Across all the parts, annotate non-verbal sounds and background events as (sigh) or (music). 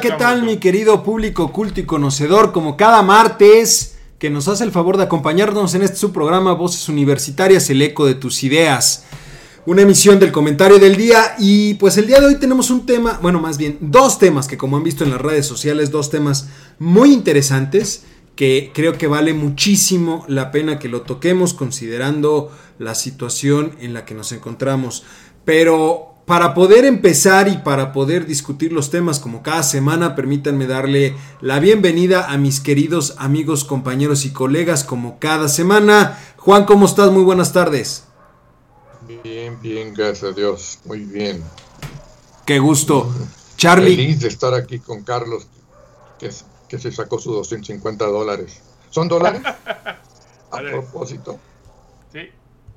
Hola, ¿qué tal mi querido público culto y conocedor? Como cada martes que nos hace el favor de acompañarnos en este su programa Voces Universitarias, el eco de tus ideas. Una emisión del comentario del día y pues el día de hoy tenemos un tema, bueno más bien dos temas que como han visto en las redes sociales, dos temas muy interesantes que creo que vale muchísimo la pena que lo toquemos considerando la situación en la que nos encontramos. Pero para poder empezar y para poder discutir los temas como cada semana, permítanme darle la bienvenida a mis queridos amigos, compañeros y colegas como cada semana. Juan, ¿cómo estás? Muy buenas tardes. Bien, bien, gracias a Dios. Muy bien. Qué gusto. Charlie. Feliz de estar aquí con Carlos, que, que se sacó sus 250 dólares. ¿Son dólares? (laughs) a propósito. Sí.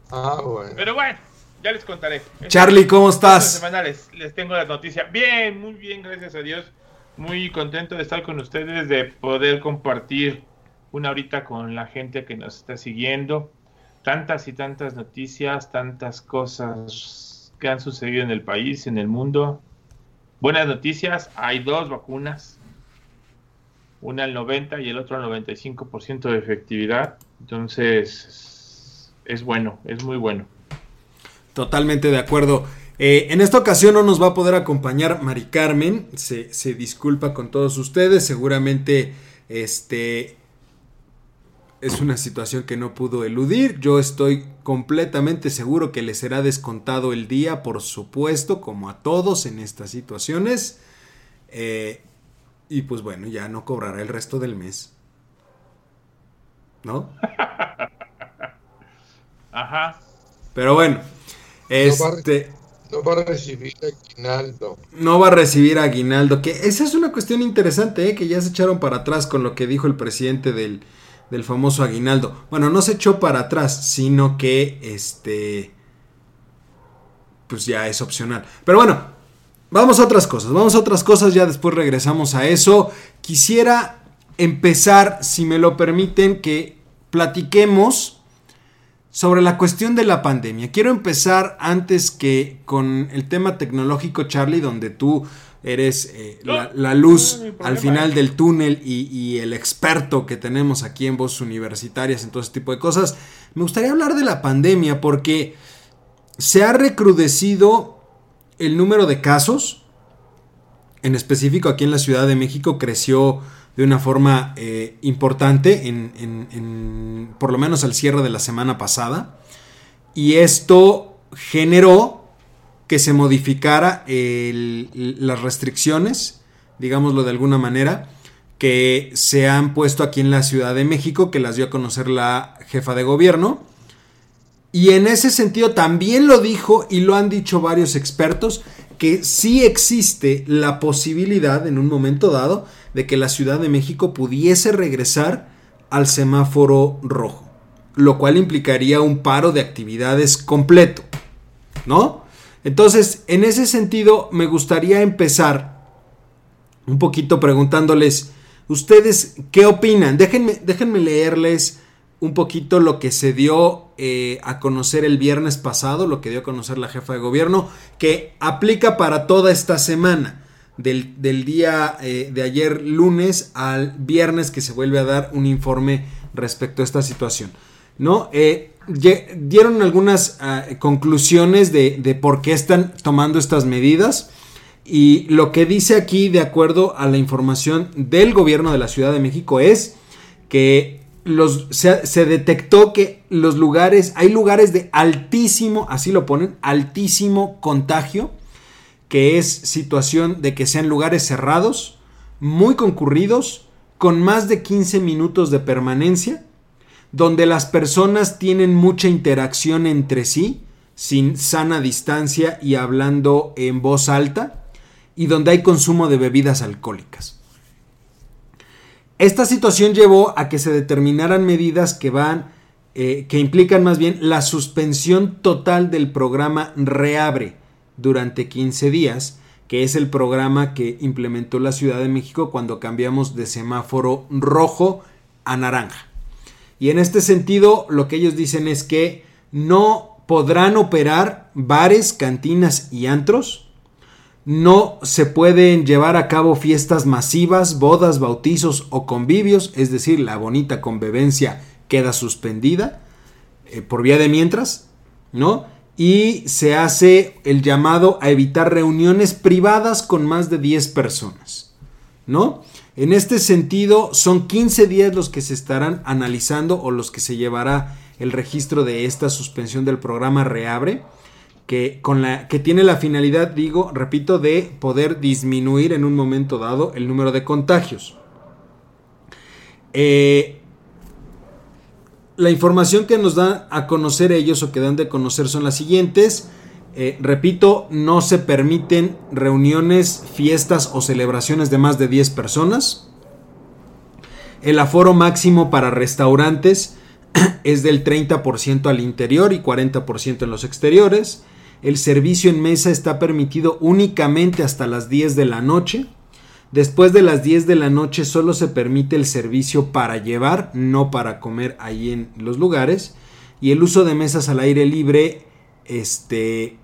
Ah, bueno. Pero bueno ya les contaré. Charlie, ¿cómo estás? Semanales, les tengo la noticia. Bien, muy bien, gracias a Dios. Muy contento de estar con ustedes, de poder compartir una horita con la gente que nos está siguiendo. Tantas y tantas noticias, tantas cosas que han sucedido en el país, en el mundo. Buenas noticias, hay dos vacunas. Una al 90 y el otro al 95% de efectividad. Entonces, es bueno, es muy bueno. Totalmente de acuerdo. Eh, en esta ocasión no nos va a poder acompañar Mari Carmen. Se, disculpa con todos ustedes. Seguramente este, es una situación que no pudo eludir. Yo estoy completamente seguro que le será descontado el día, por supuesto, como a todos en estas situaciones. Eh, y pues bueno, ya no cobrará el resto del mes. ¿No? (laughs) Ajá. Pero bueno. Este, no va, a recibir aguinaldo. No va a recibir aguinaldo. Que esa es una cuestión interesante, ¿eh? que ya se echaron para atrás con lo que dijo el presidente del, del famoso aguinaldo. Bueno, no se echó para atrás, sino que este. Pues ya es opcional. Pero bueno, vamos a otras cosas. Vamos a otras cosas, ya después regresamos a eso. Quisiera empezar, si me lo permiten, que platiquemos sobre la cuestión de la pandemia. Quiero empezar antes que con el tema tecnológico, Charlie, donde tú eres eh, la, luz al final del túnel y, el experto que tenemos aquí en Voz Universitarias en todo este tipo de cosas. Me gustaría hablar de la pandemia porque se ha recrudecido el número de casos. En específico aquí en la Ciudad de México creció de una forma eh, importante, en, por lo menos al cierre de la semana pasada. Y esto generó que se modificara las restricciones, digámoslo de alguna manera, que se han puesto aquí en la Ciudad de México, que las dio a conocer la jefa de gobierno. Y en ese sentido también lo dijo y lo han dicho varios expertos, que sí existe la posibilidad en un momento dado de que la Ciudad de México pudiese regresar al semáforo rojo, lo cual implicaría un paro de actividades completo, ¿no? Entonces, en ese sentido, me gustaría empezar un poquito preguntándoles, ¿ustedes qué opinan? Déjenme, déjenme leerles un poquito lo que se dio eh, a conocer el viernes pasado, lo que dio a conocer la jefa de gobierno, que aplica para toda esta semana del, día eh, de ayer lunes al viernes que se vuelve a dar un informe respecto a esta situación. ¿no? Eh, dieron algunas ah, conclusiones de, de, por qué están tomando estas medidas. Y lo que dice aquí, de acuerdo a la información del gobierno de la Ciudad de México, es que los, se, se, detectó que los lugares, hay lugares de altísimo, así lo ponen, altísimo contagio que es situación de que sean lugares cerrados, muy concurridos, con más de 15 minutos de permanencia, donde las personas tienen mucha interacción entre sí, sin sana distancia y hablando en voz alta, y donde hay consumo de bebidas alcohólicas. Esta situación llevó a que se determinaran medidas que van, eh, que implican más bien la suspensión total del programa Reabre, durante 15 días, que es el programa que implementó la Ciudad de México cuando cambiamos de semáforo rojo a naranja. Y en este sentido, lo que ellos dicen es que no podrán operar bares, cantinas y antros, No se pueden llevar a cabo fiestas masivas, bodas, bautizos o convivios, es decir, la bonita convivencia queda suspendida eh, por vía de mientras, ¿no? Y se hace el llamado a evitar reuniones privadas con más de 10 personas, ¿no? En este sentido, son 15 días los que se estarán analizando o los que se llevará el registro de esta suspensión del programa Reabre que, con la, que tiene la finalidad, digo, repito, de poder disminuir en un momento dado el número de contagios. Eh, la información que nos dan a conocer ellos o que dan de conocer son las siguientes. Eh, repito, no se permiten reuniones, fiestas o celebraciones de más de 10 personas. El aforo máximo para restaurantes (clears throat) es del 30% al interior y 40% en los exteriores. El servicio en mesa está permitido únicamente hasta las 10 de la noche. Después de las 10 de la noche solo se permite el servicio para llevar, no para comer ahí en los lugares. Y el uso de mesas al aire libre, este,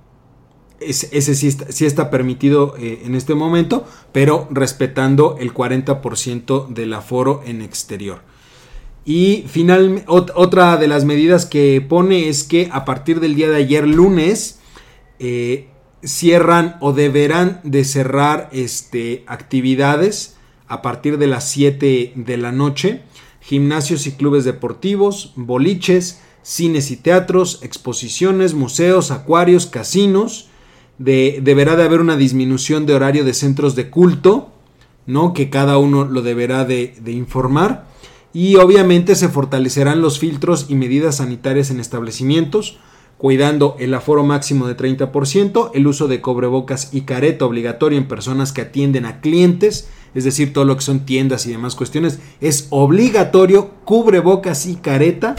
ese sí está, permitido eh, en este momento, pero respetando el 40% del aforo en exterior. Y finalmente, otra de las medidas que pone es que a partir del día de ayer lunes, eh, cierran o deberán de cerrar este, actividades a partir de las 7 de la noche, gimnasios y clubes deportivos, boliches, cines y teatros, exposiciones, museos, acuarios, casinos. De, deberá de haber una disminución de horario de centros de culto, ¿no? Que cada uno lo deberá de, de informar. Y obviamente se fortalecerán los filtros y medidas sanitarias en establecimientos cuidando el aforo máximo de 30%, el uso de cobrebocas y careta obligatorio en personas que atienden a clientes, es decir, todo lo que son tiendas y demás cuestiones, es obligatorio cubrebocas y careta.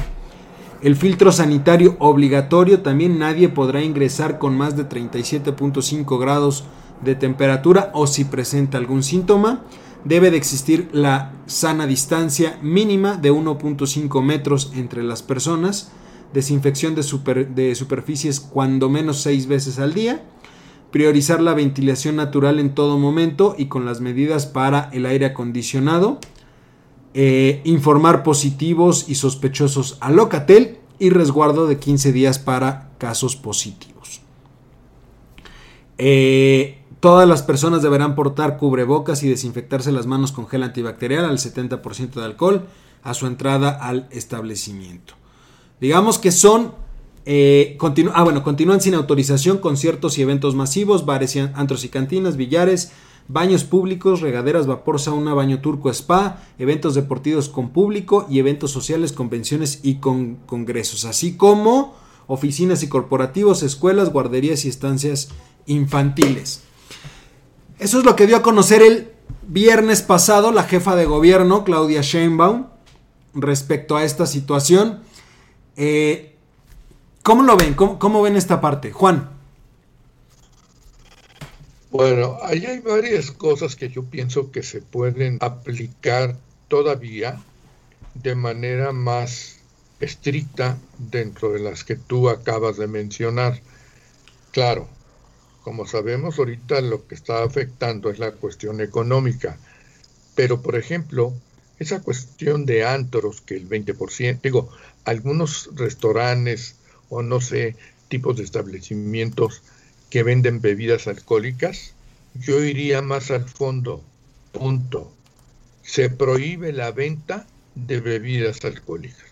El filtro sanitario obligatorio, también nadie podrá ingresar con más de 37.5 grados de temperatura o si presenta algún síntoma. Debe de existir la sana distancia mínima de 1.5 metros entre las personas desinfección de, superficies cuando menos seis veces al día, priorizar la ventilación natural en todo momento y con las medidas para el aire acondicionado, eh, informar positivos y sospechosos a Locatel y resguardo de 15 días para casos positivos. Eh, todas las personas deberán portar cubrebocas y desinfectarse las manos con gel antibacterial al 70% de alcohol a su entrada al establecimiento. Digamos que son... Eh, ah, bueno, continúan sin autorización conciertos y eventos masivos, bares, y antros y cantinas, billares, baños públicos, regaderas, vapor, sauna, baño turco, spa, eventos deportivos con público y eventos sociales, convenciones y con congresos, así como oficinas y corporativos, escuelas, guarderías y estancias infantiles. Eso es lo que dio a conocer el viernes pasado la jefa de gobierno, Claudia Sheinbaum, respecto a esta situación. Eh, ¿Cómo lo ven? ¿Cómo, ven esta parte? Juan. Bueno, ahí hay varias cosas que yo pienso que se pueden aplicar todavía de manera más estricta dentro de las que tú acabas de mencionar. Claro, como sabemos ahorita lo que está afectando es la cuestión económica, pero por ejemplo, esa cuestión de antros, que el 20%, digo, algunos restaurantes o no sé, tipos de establecimientos que venden bebidas alcohólicas, yo iría más al fondo. Punto. Se prohíbe la venta de bebidas alcohólicas.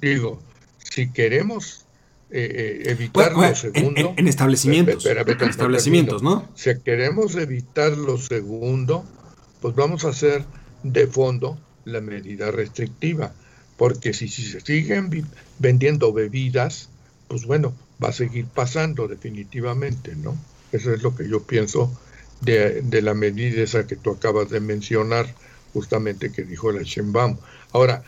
Digo, si queremos eh, eh, evitar lo segundo. En, establecimientos. en establecimientos, ¿no? Si queremos evitar lo segundo, pues vamos a hacer de fondo la medida restrictiva porque si, se siguen vendiendo bebidas, pues bueno, va a seguir pasando definitivamente, ¿no? Eso es lo que yo pienso de, la medida esa que tú acabas de mencionar, justamente que dijo la Sheinbaum. Ahora,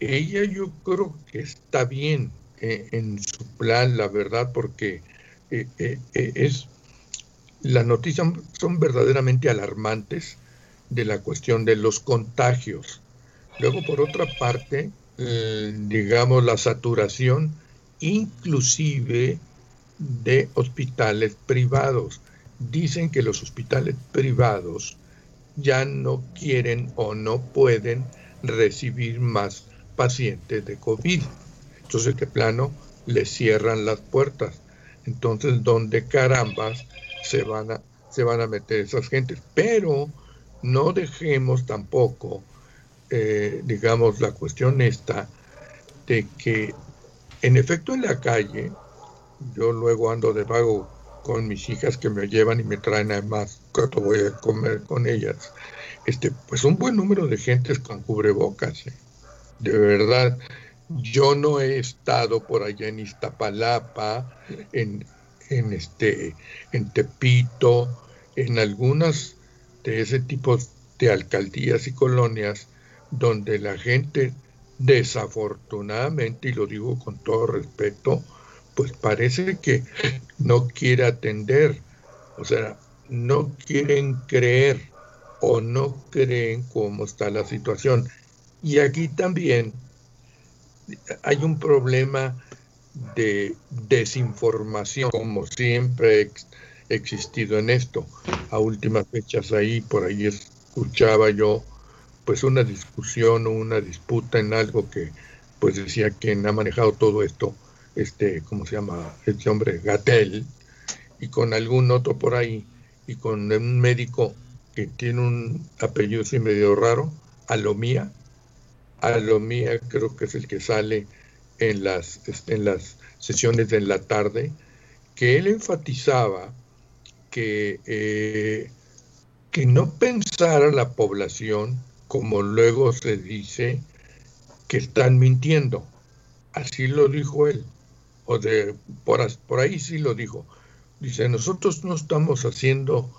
ella yo creo que está bien eh, en su plan, la verdad, porque eh, eh, es las noticias son verdaderamente alarmantes de la cuestión de los contagios. Luego, por otra parte, eh, digamos, la saturación inclusive de hospitales privados. dicen que los hospitales privados ya no quieren o no pueden recibir más pacientes de COVID. Entonces, de plano, les cierran las puertas. Entonces, ¿dónde carambas se van a, se van a meter esas gentes? Pero no dejemos tampoco, eh, digamos, la cuestión esta de que, en efecto, en la calle, yo luego ando de vago con mis hijas que me llevan y me traen además cuando voy a comer con ellas. Este, pues un buen número de gentes con cubrebocas. ¿eh? De verdad, yo no he estado por allá en Iztapalapa, en, en, este, en Tepito, en algunas de ese tipo de alcaldías y colonias donde la gente desafortunadamente, y lo digo con todo respeto, pues parece que no quiere atender, o sea, no quieren creer o no creen cómo está la situación. Y aquí también hay un problema de desinformación, como siempre ha existido en esto. A últimas fechas ahí, por ahí escuchaba yo pues una discusión o una disputa en algo que pues decía quien ha manejado todo esto, este, ¿cómo se llama? Este hombre, Gatel, y con algún otro por ahí, y con un médico que tiene un apellido así medio raro, Alomía, Alomía creo que es el que sale en las, en las sesiones de la tarde, que él enfatizaba que, eh, que no pensara la población, como luego se dice, que están mintiendo. Así lo dijo él, o de por, por ahí sí lo dijo. Dice, nosotros no estamos haciendo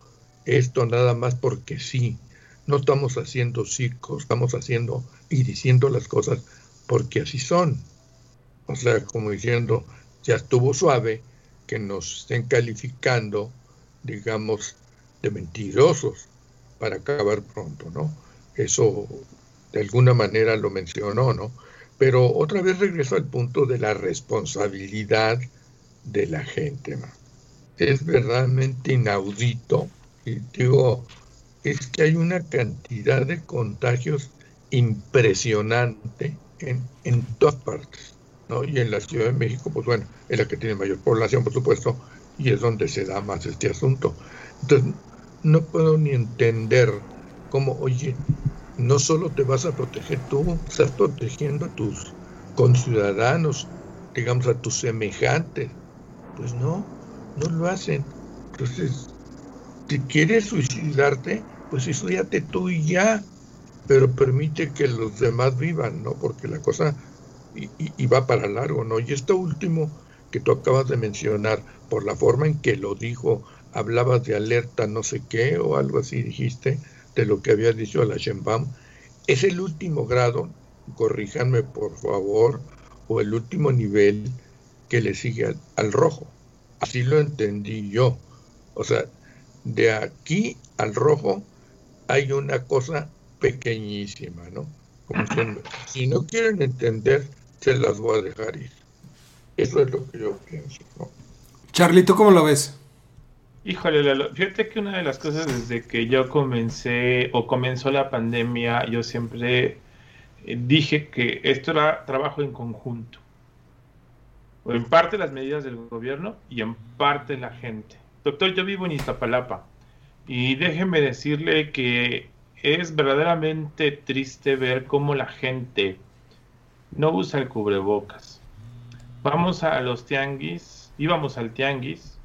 esto nada más porque sí, no estamos haciendo circo, estamos haciendo y diciendo las cosas porque así son. O sea, como diciendo, ya estuvo suave que nos estén calificando, digamos, de mentirosos para acabar pronto, ¿no? Eso de alguna manera lo mencionó, ¿no? Pero otra vez regreso al punto de la responsabilidad de la gente. Es verdaderamente inaudito. Y digo, es que hay una cantidad de contagios impresionante en, en todas partes. ¿no? Y en la Ciudad de México, pues bueno, es la que tiene mayor población, por supuesto, y es donde se da más este asunto. Entonces, no puedo ni entender cómo, oye, no solo te vas a proteger tú, estás protegiendo a tus conciudadanos, digamos a tus semejantes. Pues no, no lo hacen. Entonces, si quieres suicidarte, pues suicídate tú y ya, pero permite que los demás vivan, ¿no? Porque la cosa y, va para largo, ¿no? Y esto último que tú acabas de mencionar, por la forma en que lo dijo, hablabas de alerta no sé qué o algo así dijiste, de lo que había dicho la Sheinbaum, es el último grado, corríjanme por favor, o el último nivel que le sigue al, rojo. Así lo entendí yo. O sea, de aquí al rojo hay una cosa pequeñísima, ¿no? Como si no quieren entender, se las voy a dejar ir. Eso es lo que yo pienso, ¿no? Charlito, ¿cómo lo ves? Híjole, fíjate que una de las cosas desde que yo comencé o comenzó la pandemia, yo siempre eh, dije que esto era trabajo en conjunto. En parte las medidas del gobierno y en parte la gente. Doctor, yo vivo en Iztapalapa y déjeme decirle que es verdaderamente triste ver cómo la gente no usa el cubrebocas. Vamos a los tianguis, íbamos al tianguis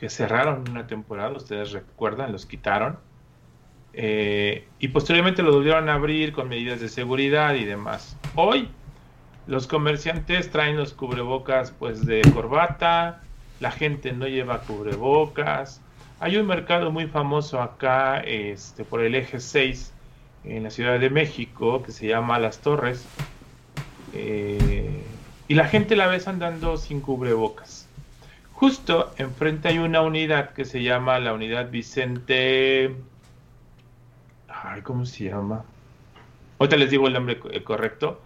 que cerraron una temporada, ustedes recuerdan, los quitaron. Eh, y posteriormente lo volvieron a abrir con medidas de seguridad y demás. Hoy los comerciantes traen los cubrebocas pues de corbata, la gente no lleva cubrebocas. Hay un mercado muy famoso acá este, por el eje 6 en la Ciudad de México que se llama Las Torres. Eh, y la gente la ves andando sin cubrebocas. Justo enfrente hay una unidad que se llama la unidad Vicente. Ay, ¿cómo se llama? Ahorita les digo el nombre correcto.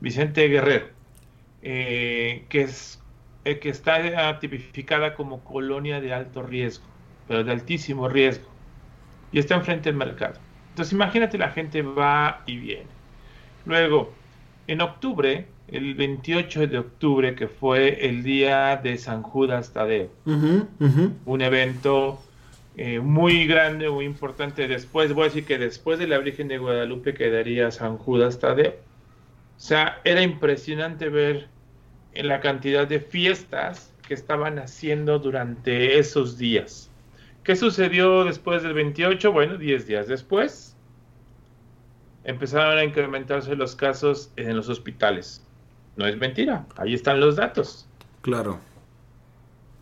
Vicente Guerrero. Eh, que, es, eh, que está tipificada como colonia de alto riesgo. pero de altísimo riesgo. Y está enfrente del mercado. Entonces imagínate la gente va y viene. Luego, en octubre, el 28 de octubre, que fue el día de San Judas Tadeo, un evento eh, muy grande, muy importante. Después, voy a decir que después de la Virgen de Guadalupe quedaría San Judas Tadeo. O sea, era impresionante ver en la cantidad de fiestas que estaban haciendo durante esos días. ¿Qué sucedió después del 28? Bueno, 10 días después empezaron a incrementarse los casos en los hospitales. No es mentira, ahí están los datos. Claro.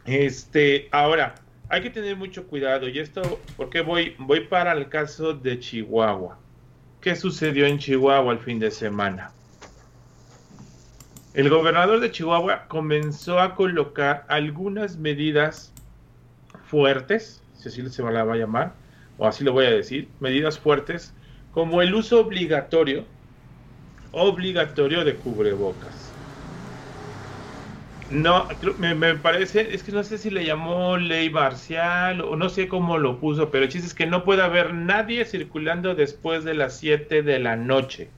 Este, ahora, hay que tener mucho cuidado. Y esto, porque voy, voy para el caso de Chihuahua. ¿Qué sucedió en Chihuahua el fin de semana? El gobernador de Chihuahua comenzó a colocar algunas medidas fuertes, si así se la va a llamar, o así lo voy a decir, medidas fuertes, como el uso obligatorio, obligatorio de cubrebocas. No, me, parece, es que no sé si le llamó ley marcial o no sé cómo lo puso, pero el chiste es que no puede haber nadie circulando después de las 7 de la noche.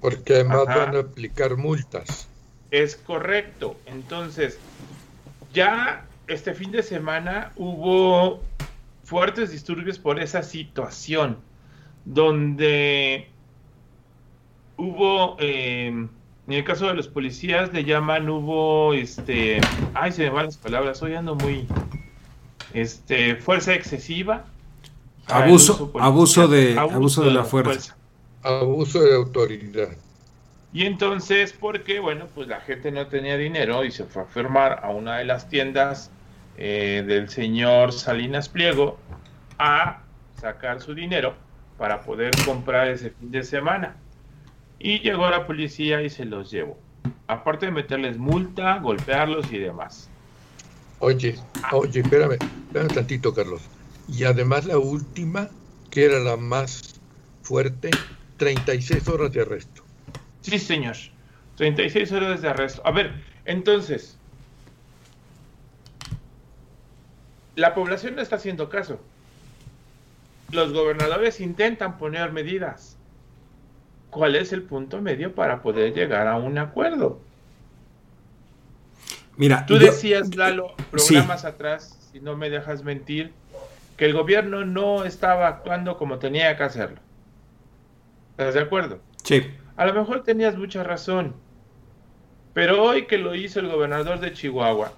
Porque además van a aplicar multas. Es correcto. Entonces, ya este fin de semana hubo fuertes disturbios por esa situación, donde hubo... Eh, en el caso de los policías le llaman, hubo, este, ay, se me van las palabras, hoy ando muy, este, fuerza excesiva. Abuso, abuso de, abuso, de, la fuerza. Abuso de autoridad. Y entonces, porque, bueno, pues la gente no tenía dinero y se fue a firmar a una de las tiendas eh, del señor Salinas Pliego a sacar su dinero para poder comprar ese fin de semana. Y llegó la policía y se los llevó. Aparte de meterles multa, golpearlos y demás. Oye, oye, espérame, espérame tantito, Carlos. Y además la última, que era la más fuerte, 36 horas de arresto. Sí, señor. 36 horas de arresto. A ver, entonces, la población no está haciendo caso. Los gobernadores intentan poner medidas cuál es el punto medio para poder llegar a un acuerdo. Mira, tú decías, Lalo, programas atrás, si no me dejas mentir, que el gobierno no estaba actuando como tenía que hacerlo. ¿Estás de acuerdo? Sí. A lo mejor tenías mucha razón, pero hoy que lo hizo el gobernador de Chihuahua,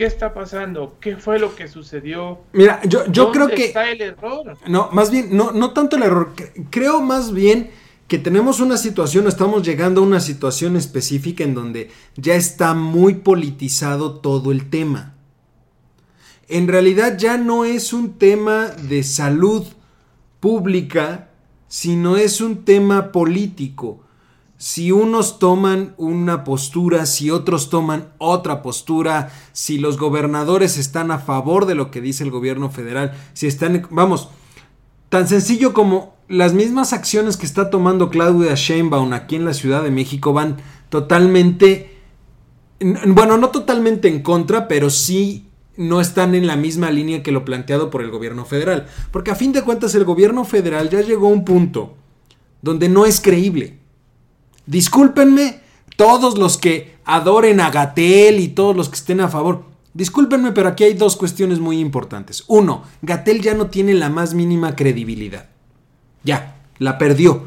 ¿Qué está pasando? ¿Qué fue lo que sucedió? Mira, yo, yo creo que... está el error? No, más bien, no, no tanto el error. Creo más bien que tenemos una situación, estamos llegando a una situación específica en donde ya está muy politizado todo el tema. En realidad ya no es un tema de salud pública, sino es un tema político si unos toman una postura, si otros toman otra postura, si los gobernadores están a favor de lo que dice el gobierno federal, si están, vamos, tan sencillo como las mismas acciones que está tomando Claudia Sheinbaum aquí en la Ciudad de México van totalmente, bueno, no totalmente en contra, pero sí no están en la misma línea que lo planteado por el gobierno federal. Porque a fin de cuentas el gobierno federal ya llegó a un punto donde no es creíble. Discúlpenme todos los que adoren a Gatel y todos los que estén a favor. Discúlpenme, pero aquí hay dos cuestiones muy importantes. Uno, Gatel ya no tiene la más mínima credibilidad. Ya, la perdió.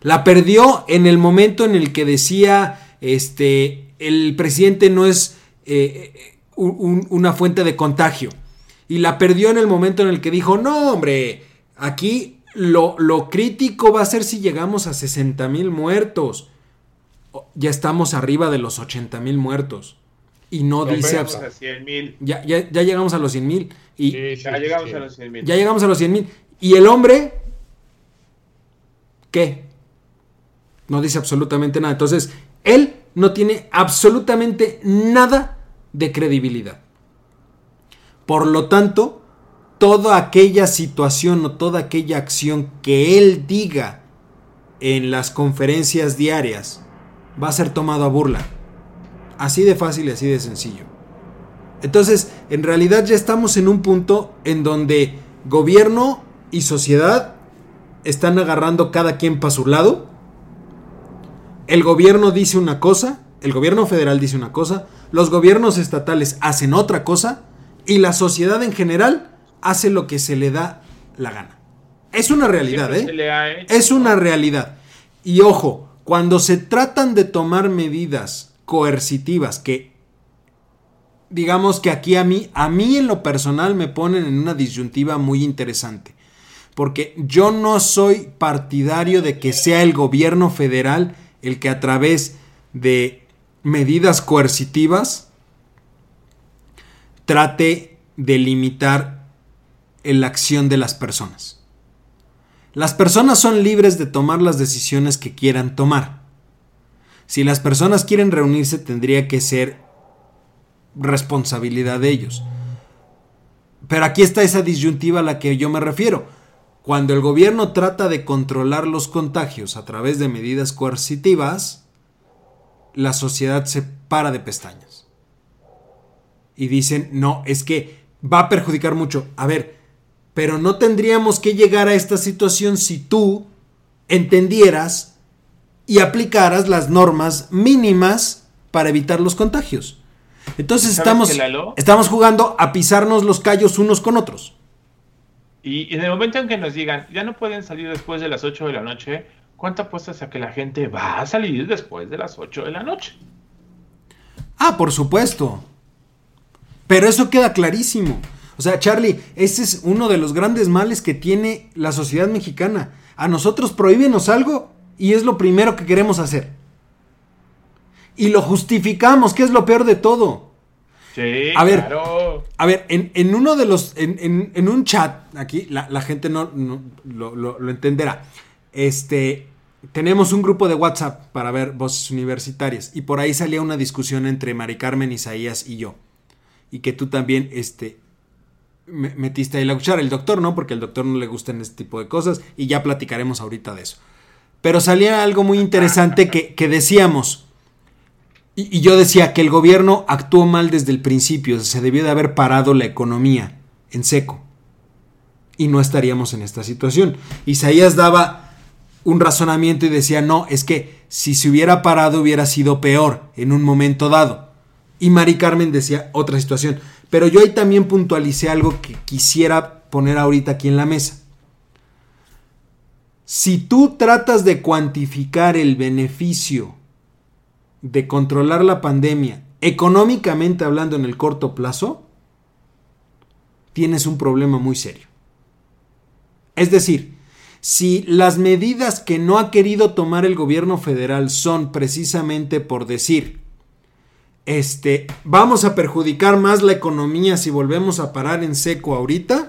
La perdió en el momento en el que decía, este, el presidente no es eh, una fuente de contagio. Y la perdió en el momento en el que dijo, no, hombre, aquí lo, crítico va a ser si llegamos a 60 mil muertos. Ya estamos arriba de los 80 mil muertos. Y no dice... A 100, ya, ya, ya, llegamos a los 100 mil. Y ya llegamos a los 100 mil. Ya llegamos a los 100 mil. ¿Y el hombre? ¿Qué? No dice absolutamente nada. Entonces, él no tiene absolutamente nada de credibilidad. Por lo tanto, toda aquella situación o toda aquella acción que él diga en las conferencias diarias va a ser tomado a burla. Así de fácil y así de sencillo. Entonces, en realidad ya estamos en un punto en donde gobierno y sociedad están agarrando cada quien para su lado. El gobierno dice una cosa, el gobierno federal dice una cosa, los gobiernos estatales hacen otra cosa y la sociedad en general hace lo que se le da la gana. Es una realidad, ¿eh? Es una realidad. Y ojo, cuando se tratan de tomar medidas coercitivas que digamos que aquí a mí, a mí en lo personal me ponen en una disyuntiva muy interesante. Porque yo no soy partidario de que sea el gobierno federal el que a través de medidas coercitivas trate de limitar la acción de las personas. Las personas son libres de tomar las decisiones que quieran tomar. Si las personas quieren reunirse tendría que ser responsabilidad de ellos. Pero aquí está esa disyuntiva a la que yo me refiero. Cuando el gobierno trata de controlar los contagios a través de medidas coercitivas, la sociedad se para de pestañas. Y dicen, no, es que va a perjudicar mucho. A ver, pero no tendríamos que llegar a esta situación si tú entendieras y aplicaras las normas mínimas para evitar los contagios. Entonces estamos, estamos jugando a pisarnos los callos unos con otros. Y, en el momento en que nos digan, ya no pueden salir después de las 8 de la noche, ¿cuánto apuestas a que la gente va a salir después de las 8 de la noche? Ah, por supuesto. Pero eso queda clarísimo. O sea, Charlie, ese es uno de los grandes males que tiene la sociedad mexicana. A nosotros prohíbenos algo y es lo primero que queremos hacer y lo justificamos, que es lo peor de todo. Sí, a ver, A ver, en, uno de los. En, un chat, aquí, la, gente no, lo, entenderá. Este. Tenemos un grupo de WhatsApp para ver voces universitarias. Y por ahí salía una discusión entre Mari Carmen, Isaías y yo. Y que tú también, este. Metiste ahí la cuchara. El doctor no, porque al doctor no le gustan este tipo de cosas. Y ya platicaremos ahorita de eso. Pero salía algo muy interesante que, que decíamos y, yo decía que el gobierno actuó mal desde el principio, se debió de haber parado la economía en seco. Y no estaríamos en esta situación. Isaías daba un razonamiento y decía, no, es que si se hubiera parado hubiera sido peor en un momento dado. Y Mari Carmen decía otra situación. Pero yo ahí también puntualicé algo que quisiera poner ahorita aquí en la mesa. Si tú tratas de cuantificar el beneficio de controlar la pandemia, económicamente hablando en el corto plazo, tienes un problema muy serio. Es decir, si las medidas que no ha querido tomar el gobierno federal son precisamente por decir, este, vamos a perjudicar más la economía si volvemos a parar en seco ahorita,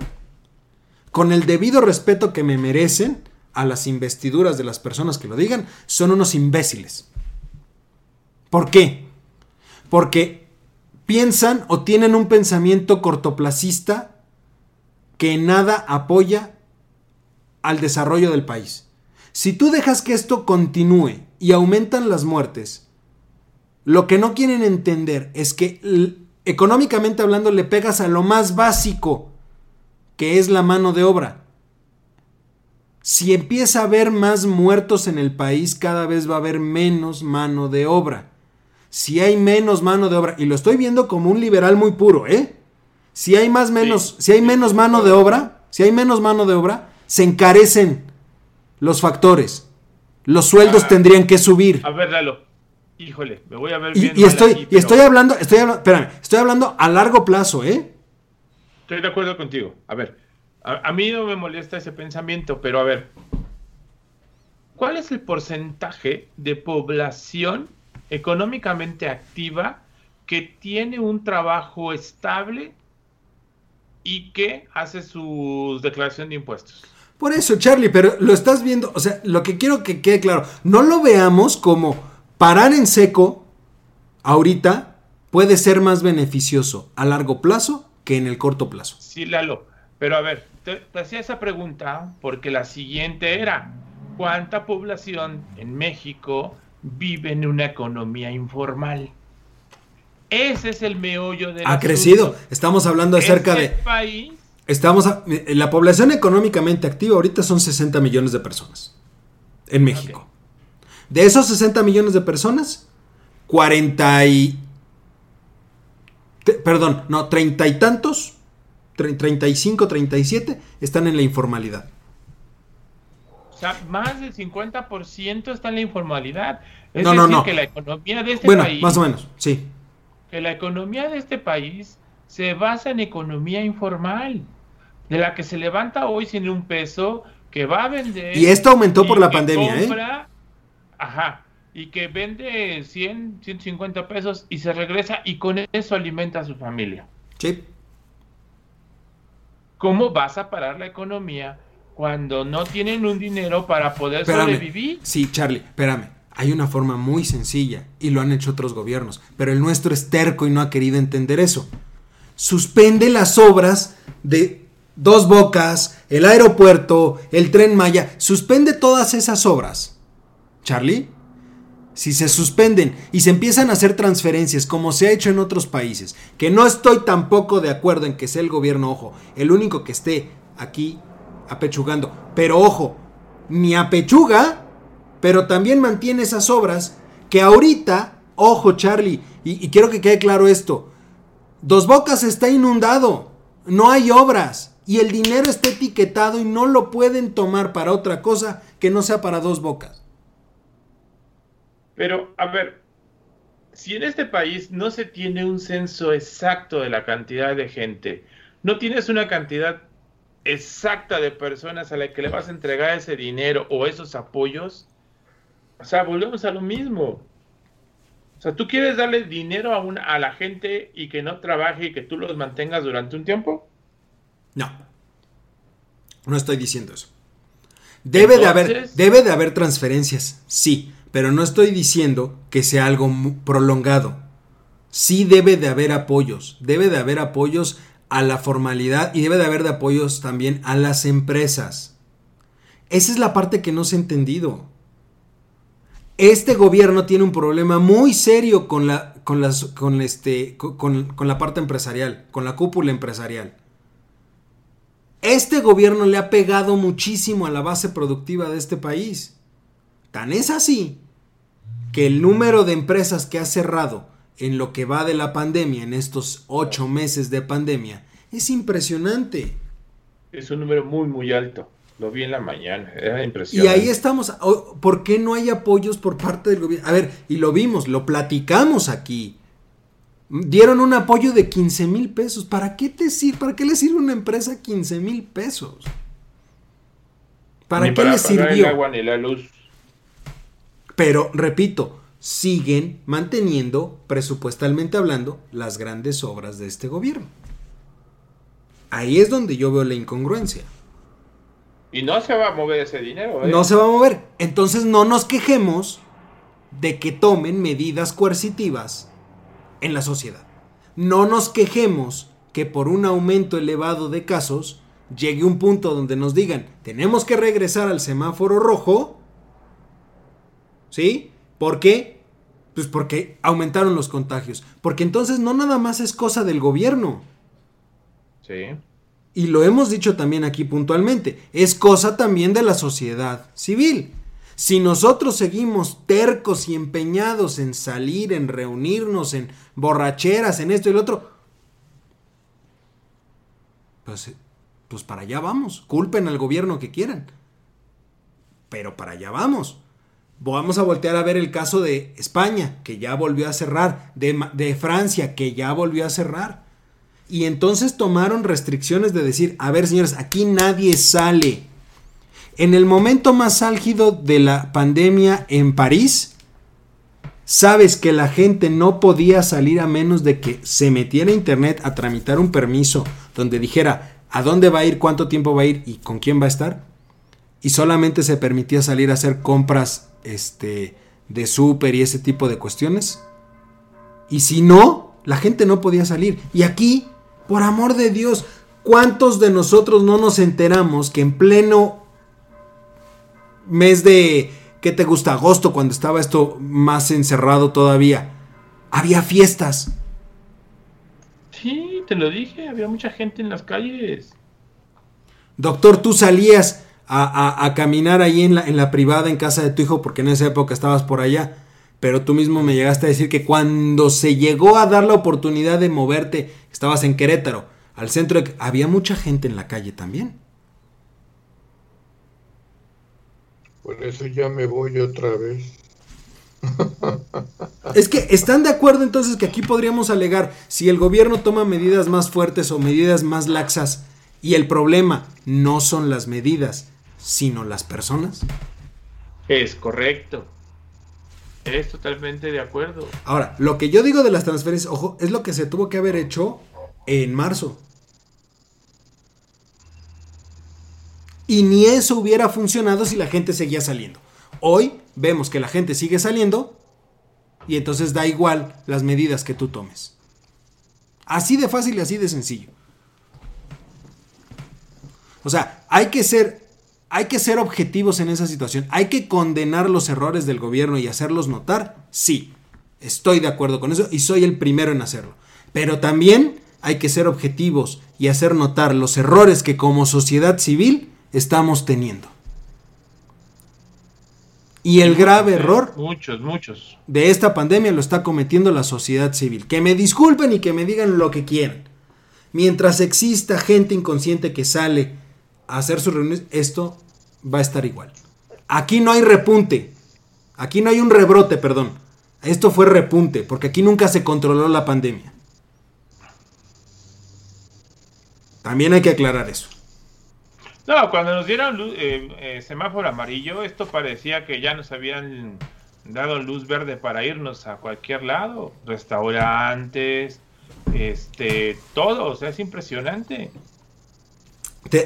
con el debido respeto que me merecen a las investiduras de las personas que lo digan, son unos imbéciles. ¿Por qué? Porque piensan o tienen un pensamiento cortoplacista que nada apoya al desarrollo del país. Si tú dejas que esto continúe y aumentan las muertes, lo que no quieren entender es que económicamente hablando le pegas a lo más básico, que es la mano de obra. Si empieza a haber más muertos en el país, cada vez va a haber menos mano de obra si hay menos mano de obra, y lo estoy viendo como un liberal muy puro, ¿eh? Si hay más menos, si hay menos mano de obra, si hay menos mano de obra, se encarecen los factores. Los sueldos ah. tendrían que subir. A ver, Lalo. Híjole, me voy a ver bien. Y, estoy, y estoy hablando, estoy hablando, espérame, estoy hablando a largo plazo, ¿eh? Estoy de acuerdo contigo. A ver, a mí no me molesta ese pensamiento, pero a ver, ¿cuál es el porcentaje de población económicamente activa, que tiene un trabajo estable y que hace su declaración de impuestos. Por eso, Charlie, pero lo estás viendo, o sea, lo que quiero que quede claro, no lo veamos como parar en seco ahorita puede ser más beneficioso a largo plazo que en el corto plazo. Sí, Lalo, pero a ver, te, te hacía esa pregunta porque la siguiente era, ¿cuánta población en México vive en una economía informal. Ese es el meollo de Ha crecido. Estamos hablando acerca este de. País, Estamos. la población económicamente activa ahorita son 60 millones de personas. En México. De esos 60 millones de personas, 40 y. perdón, no, 30 y tantos, 35, 37 están en la informalidad. O sea, más del 50% está en la informalidad. Es no, decir, no, no. que la economía de este bueno, país. Más o menos, sí. Que la economía de este país se basa en economía informal. De la que se levanta hoy sin un peso, que va a vender. Y esto aumentó por la pandemia, compra, ¿eh? Ajá. Y que vende 100, 150 pesos y se regresa y con eso alimenta a su familia. Sí. ¿Cómo vas a parar la economía cuando no tienen un dinero para poder sobrevivir. Sí, Charlie, espérame. Hay una forma muy sencilla y lo han hecho otros gobiernos, pero el nuestro es terco y no ha querido entender eso. Suspende las obras de Dos Bocas, el aeropuerto, el tren Maya, suspende todas esas obras. Charlie, si se suspenden y se empiezan a hacer transferencias como se ha hecho en otros países, que no estoy tampoco de acuerdo en que sea el gobierno, ojo, el único que esté aquí apechugando. Pero ojo, ni apechuga, pero también mantiene esas obras que ahorita, ojo Charlie, y, quiero que quede claro esto, Dos Bocas está inundado, no hay obras y el dinero está etiquetado y no lo pueden tomar para otra cosa que no sea para Dos Bocas. Pero, a ver, si en este país no se tiene un censo exacto de la cantidad de gente, no tienes una cantidad exacta de personas a las que le vas a entregar ese dinero o esos apoyos, o sea, volvemos a lo mismo. O sea, ¿tú quieres darle dinero a, una, a la gente y que no trabaje y que tú los mantengas durante un tiempo? No. No estoy diciendo eso. Debe, de haber, debe de haber transferencias, sí, pero no estoy diciendo que sea algo prolongado. Sí debe de haber apoyos, debe de haber apoyos a la formalidad y debe de haber de apoyos también a las empresas. Esa es la parte que no se ha entendido. Este gobierno tiene un problema muy serio con la, con las, con este, con, con la parte empresarial, con la cúpula empresarial. Este gobierno le ha pegado muchísimo a la base productiva de este país. Tan es así que el número de empresas que ha cerrado en lo que va de la pandemia, en estos ocho meses de pandemia, es impresionante. Es un número muy, muy alto. Lo vi en la mañana, era impresionante. Y ahí estamos. ¿Por qué no hay apoyos por parte del gobierno? A ver, y lo vimos, lo platicamos aquí. Dieron un apoyo de 15 mil pesos. ¿Para qué te sirve? ¿Para qué le sirve una empresa 15 mil pesos? ¿Para qué le sirvió? El agua ni la luz. Pero, repito, siguen manteniendo, presupuestalmente hablando, las grandes obras de este gobierno. Ahí es donde yo veo la incongruencia. Y no se va a mover ese dinero. ¿eh? No se va a mover. Entonces no nos quejemos de que tomen medidas coercitivas en la sociedad. No nos quejemos que por un aumento elevado de casos llegue un punto donde nos digan, tenemos que regresar al semáforo rojo. ¿Sí? ¿Por qué? Pues porque aumentaron los contagios. Porque entonces no nada más es cosa del gobierno. Sí. Y lo hemos dicho también aquí puntualmente. Es cosa también de la sociedad civil. Si nosotros seguimos tercos y empeñados en salir, en reunirnos, en borracheras, en esto y lo otro, pues, pues para allá vamos. Culpen al gobierno que quieran. Pero para allá vamos. Vamos a voltear a ver el caso de España, que ya volvió a cerrar, de, Francia, que ya volvió a cerrar. Y entonces tomaron restricciones de decir, a ver señores, aquí nadie sale. En el momento más álgido de la pandemia en París, sabes que la gente no podía salir a menos de que se metiera a internet a tramitar un permiso donde dijera a dónde va a ir, cuánto tiempo va a ir y con quién va a estar. Y solamente se permitía salir a hacer compras este, de súper y ese tipo de cuestiones. Y si no, la gente no podía salir. Y aquí, por amor de Dios, ¿cuántos de nosotros no nos enteramos que en pleno mes de, ¿qué te gusta? Agosto, cuando estaba esto más encerrado todavía, había fiestas. te lo dije, había mucha gente en las calles. Doctor, tú salías a, caminar ahí en la, en la privada en casa de tu hijo porque en esa época estabas por allá. Pero tú mismo me llegaste a decir que cuando se llegó a dar la oportunidad de moverte, estabas en Querétaro, al centro, de, había mucha gente en la calle también. Por eso ya me voy otra vez. (laughs) Es que están de acuerdo entonces que aquí podríamos alegar si el gobierno toma medidas más fuertes o medidas más laxas y el problema no son las medidas, sino las personas. Es correcto. Es totalmente de acuerdo. Ahora, lo que yo digo de las transferencias, ojo, es lo que se tuvo que haber hecho en marzo. Y ni eso hubiera funcionado si la gente seguía saliendo. Hoy vemos que la gente sigue saliendo y entonces da igual las medidas que tú tomes. Así de fácil y así de sencillo. O sea, hay que ser hay que ser objetivos en esa situación. Hay que condenar los errores del gobierno y hacerlos notar. Sí, estoy de acuerdo con eso y soy el primero en hacerlo. Pero también hay que ser objetivos y hacer notar los errores que como sociedad civil estamos teniendo. Y el grave error muchos, muchos. de esta pandemia lo está cometiendo la sociedad civil. Que me disculpen y que me digan lo que quieran. Mientras exista gente inconsciente que sale hacer sus reuniones, esto va a estar igual. Aquí no hay repunte. Aquí no hay un rebrote, perdón. Esto fue repunte, porque aquí nunca se controló la pandemia. También hay que aclarar eso. No, cuando nos dieron eh, eh, semáforo amarillo, esto parecía que ya nos habían dado luz verde para irnos a cualquier lado. Restaurantes, este, todo, o sea, es impresionante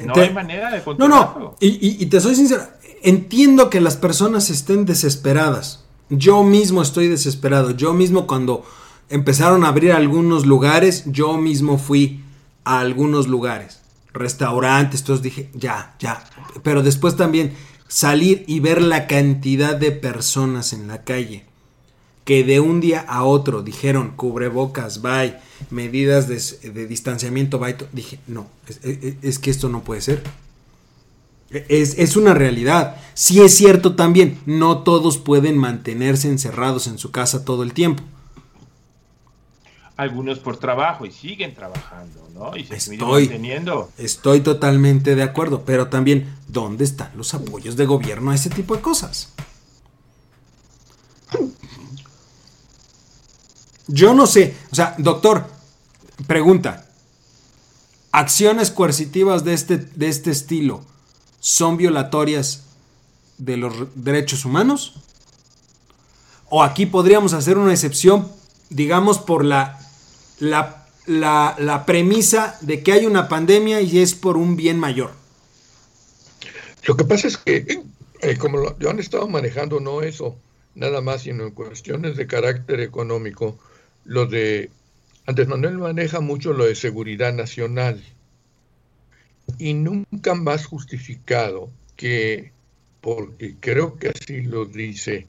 no hay manera de No, no, y, te soy sincero, entiendo que las personas estén desesperadas. Yo mismo estoy desesperado. Yo mismo cuando empezaron a abrir algunos lugares, yo mismo fui a algunos lugares, restaurantes, entonces dije, ya, ya. Pero después también salir y ver la cantidad de personas en la calle que de un día a otro dijeron cubrebocas, bye, medidas de, distanciamiento, bye, dije, no, es, que esto no puede ser. Es, es, una realidad. Sí es cierto también, no todos pueden mantenerse encerrados en su casa todo el tiempo. Algunos por trabajo y siguen trabajando, ¿no? Y se estoy, manteniendo. Estoy totalmente de acuerdo, pero también, ¿dónde están los apoyos de gobierno a ese tipo de cosas? Yo no sé, o sea, doctor, pregunta, ¿acciones coercitivas de este, de este estilo son violatorias de los derechos humanos? ¿O aquí podríamos hacer una excepción, digamos, por la, la, la, premisa de que hay una pandemia y es por un bien mayor? Lo que pasa es que, eh, como lo, han estado manejando, no eso, nada más, sino en cuestiones de carácter económico, lo de, antes Manuel maneja mucho lo de seguridad nacional. Y nunca más justificado que, porque creo que así lo dice,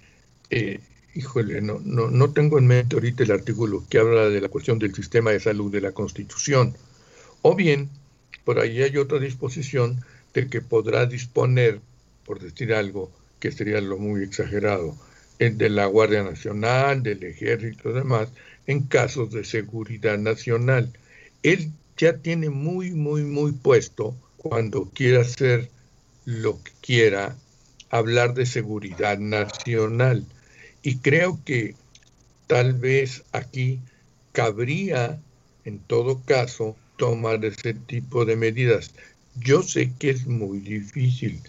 eh, híjole, no, no, no tengo en mente ahorita el artículo que habla de la cuestión del sistema de salud de la Constitución, o bien, por ahí hay otra disposición de que podrá disponer, por decir algo, que sería lo muy exagerado, eh, de la Guardia Nacional, del Ejército y demás, en casos de seguridad nacional. Él ya tiene muy, muy, muy puesto cuando quiera hacer lo que quiera, hablar de seguridad nacional. Y creo que tal vez aquí cabría, en todo caso, tomar ese tipo de medidas. Yo sé que es muy difícil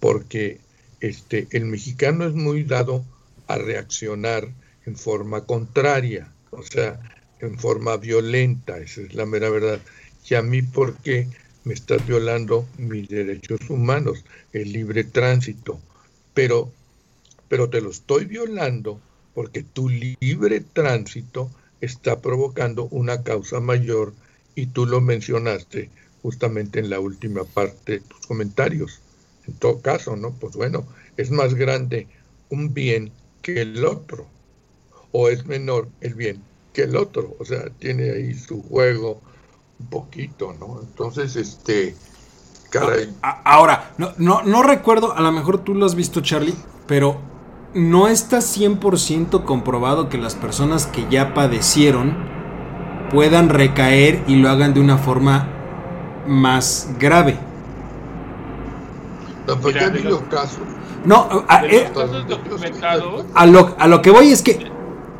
porque este, el mexicano es muy dado a reaccionar en forma contraria o sea, en forma violenta, esa es la mera verdad. Y a mí, ¿por qué me estás violando mis derechos humanos, el libre tránsito? Pero, pero te lo estoy violando porque tu libre tránsito está provocando una causa mayor y tú lo mencionaste justamente en la última parte de tus comentarios. En todo caso, ¿no? Pues bueno, es más grande un bien que el otro o es menor el bien que el otro. O sea, tiene ahí su juego un poquito, ¿no? Entonces, este, caray. Ahora, no, no, no recuerdo, a lo mejor tú lo has visto, Charlie, pero no está 100% comprobado que las personas que ya padecieron puedan recaer y lo hagan de una forma más grave. No, porque ha habido casos. No, a, eh, a, lo, a lo que voy es que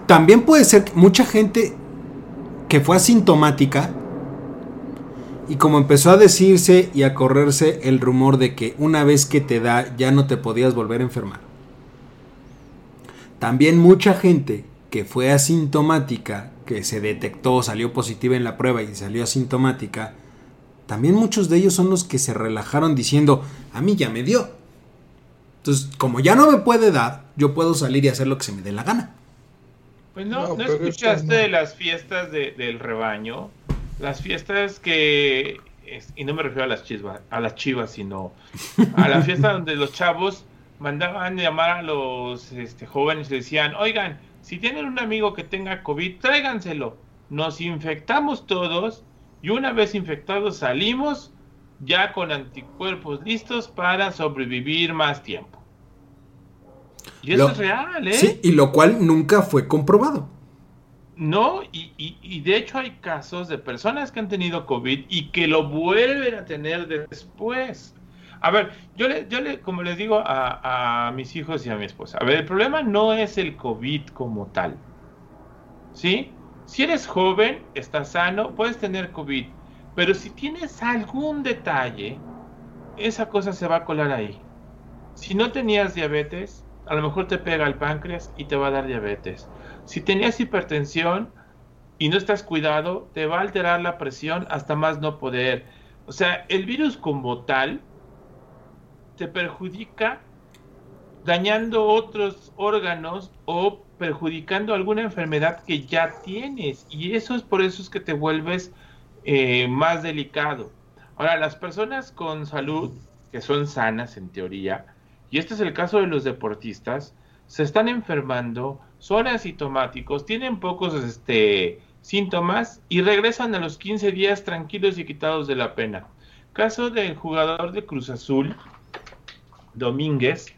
también puede ser que mucha gente que fue asintomática y como empezó a decirse y a correrse el rumor de que una vez que te da ya no te podías volver a enfermar. También mucha gente que fue asintomática, que se detectó, salió positiva en la prueba y salió asintomática, también muchos de ellos son los que se relajaron diciendo, a mí ya me dio. Entonces, como ya no me puede dar, yo puedo salir y hacer lo que se me dé la gana. Pues no, ¿no, escuchaste de las fiestas del rebaño? Las fiestas que, y no me refiero a las chivas, a las chivas, sino a la fiesta (laughs) donde los chavos mandaban llamar a los este, jóvenes y decían, oigan, si tienen un amigo que tenga COVID, tráiganselo. Nos infectamos todos y una vez infectados salimos ya con anticuerpos listos para sobrevivir más tiempo. Y eso es real, ¿eh? Sí, y lo cual nunca fue comprobado. No, y, y, de hecho hay casos de personas que han tenido COVID y que lo vuelven a tener después. A ver, yo le, yo le, como les digo a, a, mis hijos y a mi esposa, a ver, el problema no es el COVID como tal. ¿Sí? Si eres joven, estás sano, puedes tener COVID. Pero si tienes algún detalle, esa cosa se va a colar ahí. Si no tenías diabetes, a lo mejor te pega el páncreas y te va a dar diabetes. Si tenías hipertensión y no estás cuidado, te va a alterar la presión hasta más no poder. O sea, el virus como tal te perjudica dañando otros órganos o perjudicando alguna enfermedad que ya tienes. Y eso es por eso es que te vuelves eh, más delicado. Ahora, las personas con salud, que son sanas en teoría, y este es el caso de los deportistas, se están enfermando, son asintomáticos, tienen pocos este, síntomas y regresan a los 15 días tranquilos y quitados de la pena. Caso del jugador de Cruz Azul, Domínguez,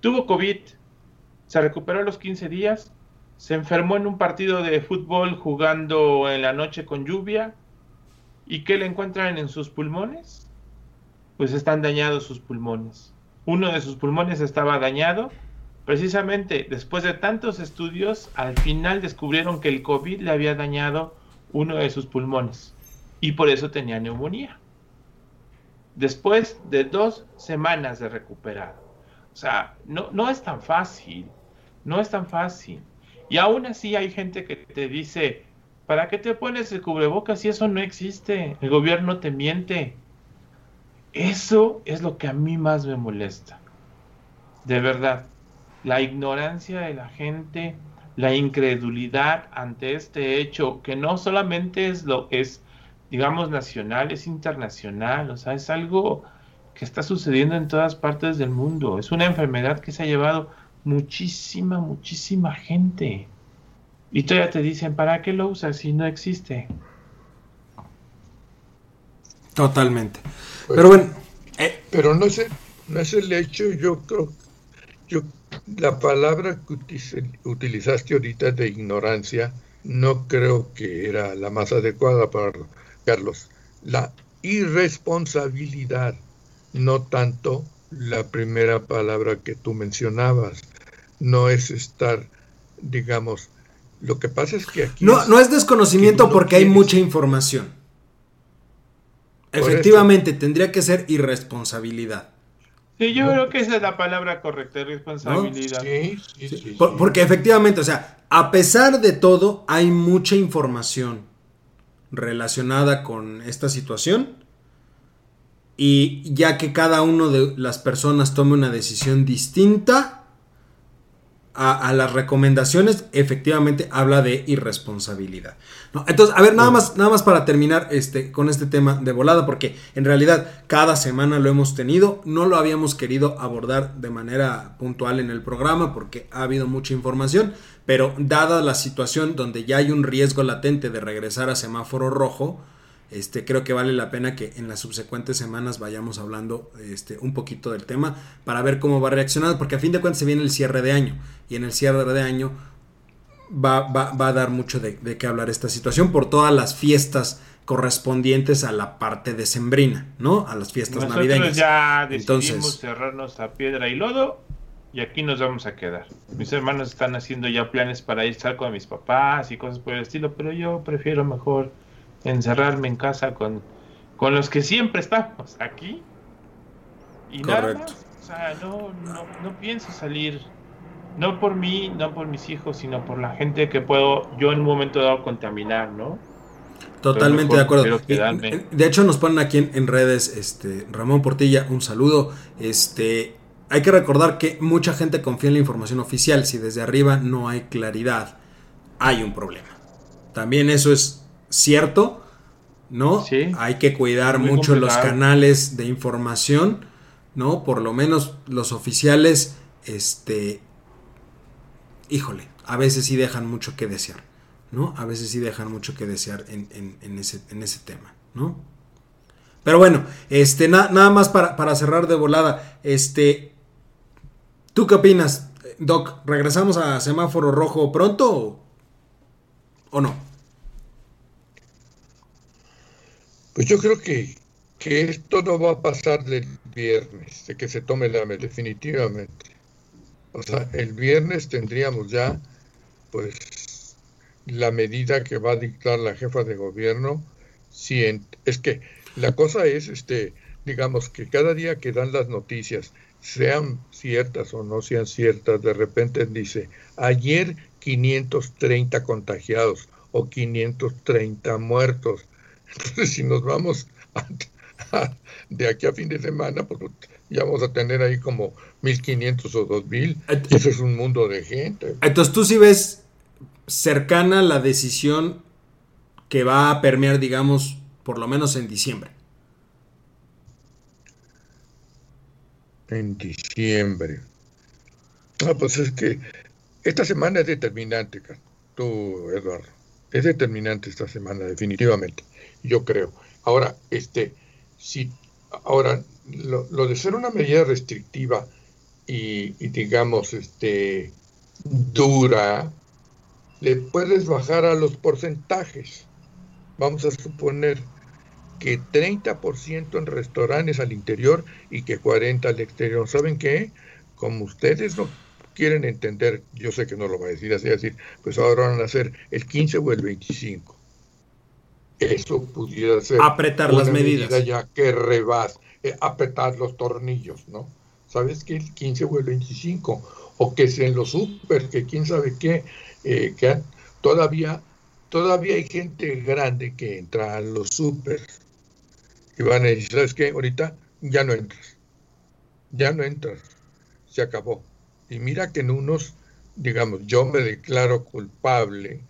tuvo COVID, se recuperó a los 15 días, se enfermó en un partido de fútbol jugando en la noche con lluvia. ¿Y qué le encuentran en sus pulmones? Pues están dañados sus pulmones. Uno de sus pulmones estaba dañado. Precisamente después de tantos estudios, al final descubrieron que el COVID le había dañado uno de sus pulmones. Y por eso tenía neumonía después de dos semanas de recuperado. O sea, no, no es tan fácil, no es tan fácil. Y aún así hay gente que te dice, ¿para qué te pones el cubrebocas si eso no existe? El gobierno te miente. Eso es lo que a mí más me molesta. De verdad, la ignorancia de la gente, la incredulidad ante este hecho, que no solamente es lo es digamos, nacional, es internacional, o sea, es algo que está sucediendo en todas partes del mundo. Es una enfermedad que se ha llevado muchísima, muchísima gente. Y todavía te dicen, ¿para qué lo usas si no existe? Totalmente. Pues pero bueno. Eh, pero no es, el, no es el hecho, yo creo, yo, la palabra que utilizaste ahorita de ignorancia, no creo que era la más adecuada para Carlos, la irresponsabilidad, no tanto la primera palabra que tú mencionabas, no es estar, digamos, lo que pasa es que aquí... No, no es desconocimiento porque hay mucha información. Efectivamente, tendría que ser irresponsabilidad. Sí, yo creo que esa es la palabra correcta, irresponsabilidad. Sí, sí, sí, porque efectivamente, o sea, a pesar de todo, hay mucha información relacionada con esta situación y ya que cada uno de las personas tome una decisión distinta a, las recomendaciones, efectivamente habla de irresponsabilidad. Entonces, a ver, nada más, nada más para terminar este, con este tema de volada, porque en realidad cada semana lo hemos tenido, no lo habíamos querido abordar de manera puntual en el programa porque ha habido mucha información, pero dada la situación donde ya hay un riesgo latente de regresar a semáforo rojo, Este, creo que vale la pena que en las subsecuentes semanas vayamos hablando este, un poquito del tema para ver cómo va reaccionando, porque a fin de cuentas se viene el cierre de año y en el cierre de año va, va, va a dar mucho de, de qué hablar esta situación por todas las fiestas correspondientes a la parte decembrina, ¿no? A las fiestas Nosotros navideñas. ya decidimos Entonces- cerrarnos a piedra y lodo y aquí nos vamos a quedar. Mis hermanos están haciendo ya planes para ir a estar con mis papás y cosas por el estilo, pero yo prefiero mejor encerrarme en casa con, con los que siempre estamos aquí. Y nada Correcto. más. O sea, no, no, no pienso salir, no por mí, no por mis hijos, sino por la gente que puedo yo en un momento dado contaminar, ¿no? Totalmente de acuerdo. Y, eh, De hecho, nos ponen aquí en, en redes, este, Ramón Portilla, un saludo. Este, hay que recordar que mucha gente confía en la información oficial. Si desde arriba no hay claridad, hay un problema. También eso es cierto, ¿no? Sí. Hay que cuidar mucho los canales de información, ¿no? Por lo menos los oficiales, este, híjole, a veces sí dejan mucho que desear, ¿no? A veces sí dejan mucho que desear en, en- en ese, en ese tema, ¿no? Pero bueno, este, na- nada más para, para cerrar de volada, este, ¿tú qué opinas, Doc? ¿Regresamos a semáforo rojo pronto o, o no? Pues yo creo que, que esto no va a pasar del viernes, de que se tome la definitivamente. O sea, el viernes tendríamos ya, pues, la medida que va a dictar la jefa de gobierno. Si en- es que la cosa es, este, digamos, que cada día que dan las noticias, sean ciertas o no sean ciertas, de repente dice, ayer 530 contagiados o 530 muertos. Entonces, si nos vamos a- a- de aquí a fin de semana, pues ya vamos a tener ahí como 1500 o 2000. Y eso es un mundo de gente. Entonces tú sí ves cercana la decisión que va a permear, digamos, por lo menos en diciembre. En diciembre. Ah, pues es que esta semana es determinante, tú, Eduardo. Es determinante esta semana, definitivamente. Yo creo. Ahora, este, si, ahora, lo, de ser una medida restrictiva y, y, digamos, este, dura, le puedes bajar a los porcentajes. Vamos a suponer que 30% en restaurantes al interior y que 40% al exterior. ¿Saben qué? Como ustedes no quieren entender, yo sé que no lo va a decir así, decir, pues ahora van a hacer el 15 o el 25. Eso pudiera ser Apretar una las medidas. medida ya que rebas, eh, apretar los tornillos, ¿no? ¿Sabes qué? El 15 o el 25. O que sea en los super, que quién sabe qué, eh, que todavía, todavía hay gente grande que entra a los super y van a decir, ¿sabes qué? Ahorita ya no entras. Ya no entras. Se acabó. Y mira que en unos, digamos, yo me declaro culpable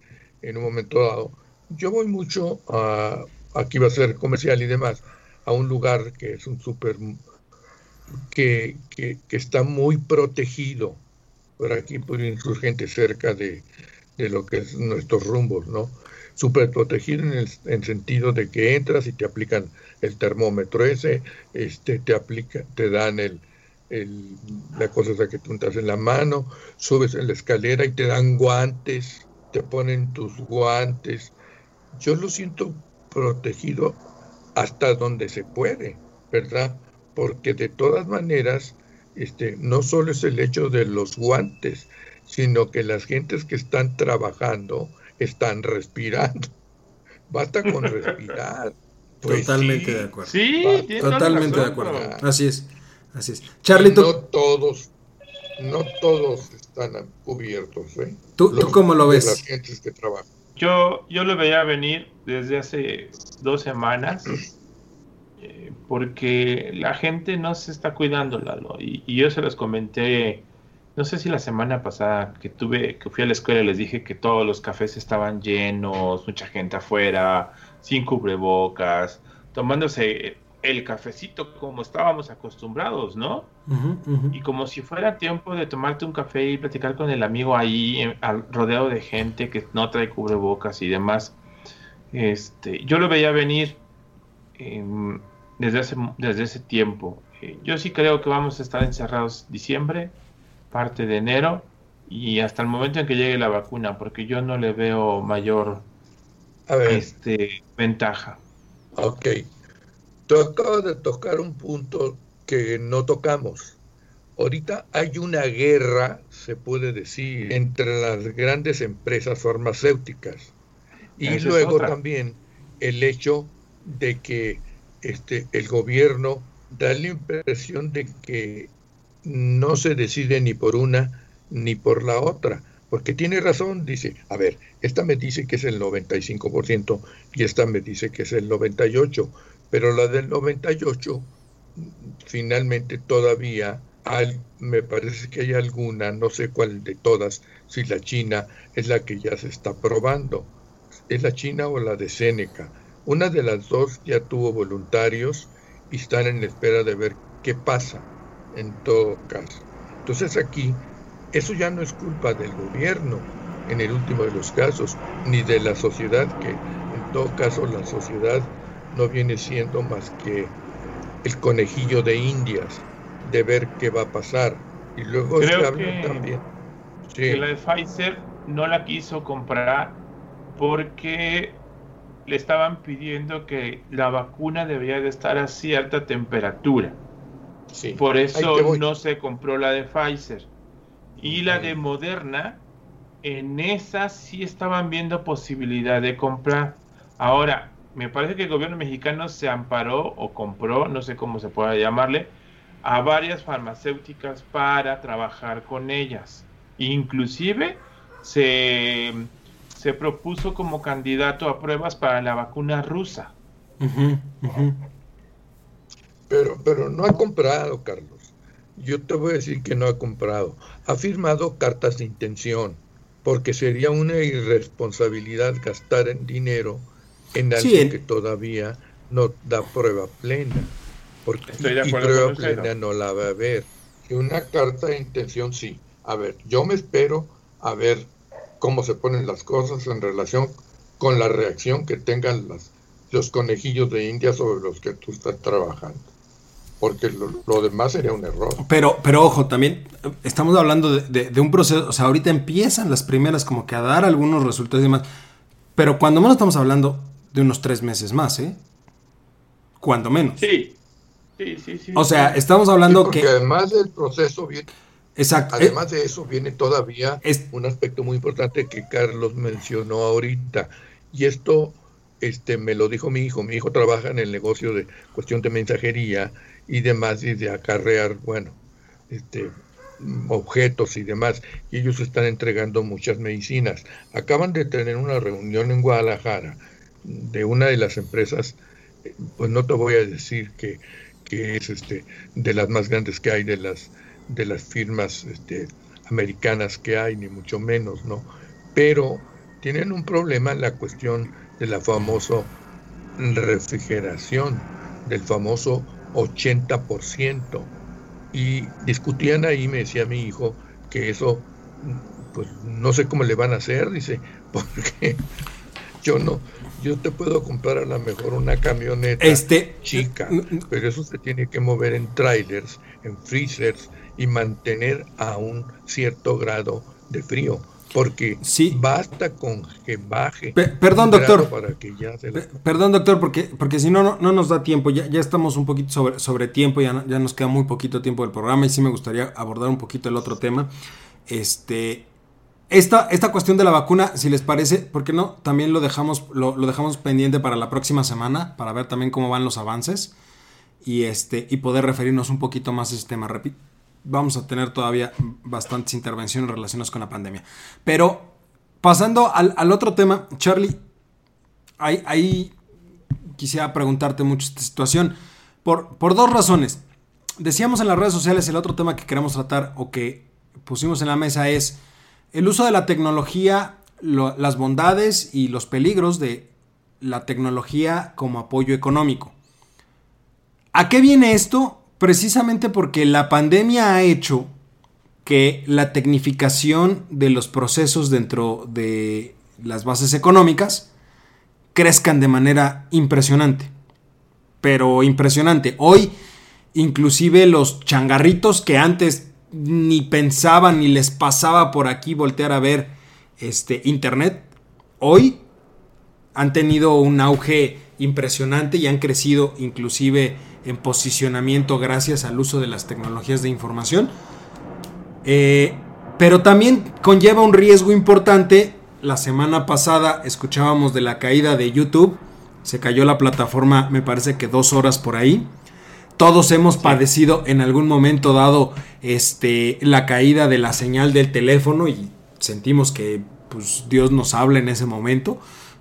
en un momento dado. Yo voy mucho a, aquí va a ser comercial y demás, a un lugar que es un súper que, que, está muy protegido por aquí por insurgente cerca de, de lo que es nuestros rumbos, ¿no? Súper protegido en el en sentido de que entras y te aplican el termómetro ese, este, te aplica, te dan el, el, la cosa esa que tú entras en la mano, subes en la escalera y te dan guantes, te ponen tus guantes. Yo lo siento protegido hasta donde se puede, ¿verdad? Porque de todas maneras, este, no solo es el hecho de los guantes, sino que las gentes que están trabajando están respirando. (laughs) Basta con respirar. Pues Totalmente sí, de acuerdo. Sí, Totalmente de acuerdo. Así es. Así es. Charlie, tú, no todos, no todos están cubiertos, ¿eh? ¿Tú- tú cómo lo ves? Las gentes que trabajan. Yo, yo lo veía venir desde hace dos semanas eh, porque la gente no se está cuidando, Lalo. Y, y yo se los comenté, no sé si la semana pasada que tuve, que fui a la escuela y les dije que todos los cafés estaban llenos, mucha gente afuera, sin cubrebocas, tomándose el cafecito como estábamos acostumbrados, ¿no? Y como si fuera tiempo de tomarte un café y platicar con el amigo ahí, en- al- rodeado de gente que no trae cubrebocas y demás. Este, yo lo veía venir em, desde, ese, desde ese tiempo. Eh, yo sí creo que vamos a estar encerrados diciembre, parte de enero y hasta el momento en que llegue la vacuna, porque yo no le veo mayor Este, ventaja. Ok. Tú acabas de tocar un punto que no tocamos. Ahorita hay una guerra, se puede decir, entre las grandes empresas farmacéuticas. Y luego también el hecho de que este, el gobierno da la impresión de que no se decide ni por una ni por la otra, porque tiene razón, dice, a ver, esta me dice que es el 95% y esta me dice que es el 98%, pero la del 98 finalmente todavía hay, me parece que hay alguna, no sé cuál de todas, si la China es la que ya se está probando. ¿Es la China o la de Seneca? Una de las dos ya tuvo voluntarios y están en espera de ver qué pasa en todo caso. Entonces aquí, eso ya no es culpa del gobierno en el último de los casos, ni de la sociedad, que en todo caso la sociedad no viene siendo más que el conejillo de indias de ver qué va a pasar. Y luego Creo que, también. que la de Pfizer no la quiso comprar porque le estaban pidiendo que la vacuna debía de estar a cierta temperatura. Sí, Por eso no se compró la de Pfizer. Y la de Moderna, en esa sí estaban viendo posibilidad de comprar. Ahora, me parece que el gobierno mexicano se amparó o compró, no sé cómo se pueda llamarle, a varias farmacéuticas para trabajar con ellas. Inclusive se, se propuso como candidato a pruebas para la vacuna rusa. Pero, pero no ha comprado, Carlos. Yo te voy a decir que no ha comprado. Ha firmado cartas de intención, porque sería una irresponsabilidad gastar en dinero en algo que todavía no da prueba plena. Porque y prueba plena no la va a ver. Y una carta de intención sí. A ver, yo me espero a ver cómo se ponen las cosas en relación con la reacción que tengan las, los conejillos de India sobre los que tú estás trabajando. Porque lo, demás sería un error. Pero, pero ojo, también estamos hablando de, de, un proceso, o sea, ahorita empiezan las primeras como que a dar algunos resultados y demás. Pero cuando menos estamos hablando de unos tres meses más, ¿eh? Cuando menos. Sí. Sí, sí, sí. O sea, estamos hablando porque que. Además del proceso viene. Exacto. Además de eso, viene todavía un aspecto muy importante que Carlos mencionó ahorita. Y esto este, me lo dijo mi hijo. Mi hijo trabaja en el negocio de cuestión de mensajería y demás, y de acarrear, bueno, este, objetos y demás. Y ellos están entregando muchas medicinas. Acaban de tener una reunión en Guadalajara de una de las empresas, pues no te voy a decir que, es este, de las más grandes que hay, de las, de las firmas este, americanas que hay, ni mucho menos, ¿no? Pero tienen un problema en la cuestión de la famosa refrigeración, del famoso 80%. Y discutían ahí, me decía mi hijo, que eso, pues no sé cómo le van a hacer, dice, (laughs) porque yo no, yo te puedo comprar a lo mejor una camioneta este, chica, pero eso se tiene que mover en trailers, en freezers y mantener a un cierto grado de frío. Porque basta con que baje. perdón, doctor. Perdón, doctor, porque, porque si no, no, nos da tiempo. Ya, ya estamos un poquito sobre, sobre tiempo, ya, ya nos queda muy poquito tiempo del programa y sí me gustaría abordar un poquito el otro tema. Este, esta, esta cuestión de la vacuna, si les parece, ¿por qué no? También lo dejamos, lo, dejamos pendiente para la próxima semana, para ver también cómo van los avances y, este, y poder referirnos un poquito más a este tema. Repito, vamos a tener todavía bastantes intervenciones relacionadas con la pandemia. Pero pasando al, otro tema, Charlie, ahí, ahí, quisiera preguntarte mucho esta situación. Por, por dos razones. Decíamos en las redes sociales el otro tema que queremos tratar o que pusimos en la mesa es el uso de la tecnología, las bondades y los peligros de la tecnología como apoyo económico. ¿A qué viene esto? Precisamente porque la pandemia ha hecho que la tecnificación de los procesos dentro de las bases económicas crezcan de manera impresionante. pero impresionante. Hoy, inclusive los changarritos que antes ni pensaban ni les pasaba por aquí voltear a ver este internet, hoy han tenido un auge impresionante y han crecido inclusive en posicionamiento gracias al uso de las tecnologías de información. Eh, pero también conlleva un riesgo importante. La semana pasada escuchábamos de la caída de YouTube. Se cayó la plataforma, me parece que dos horas por ahí. Todos hemos padecido en algún momento dado este, la caída de la señal del teléfono y sentimos que pues, Dios nos habla en ese momento,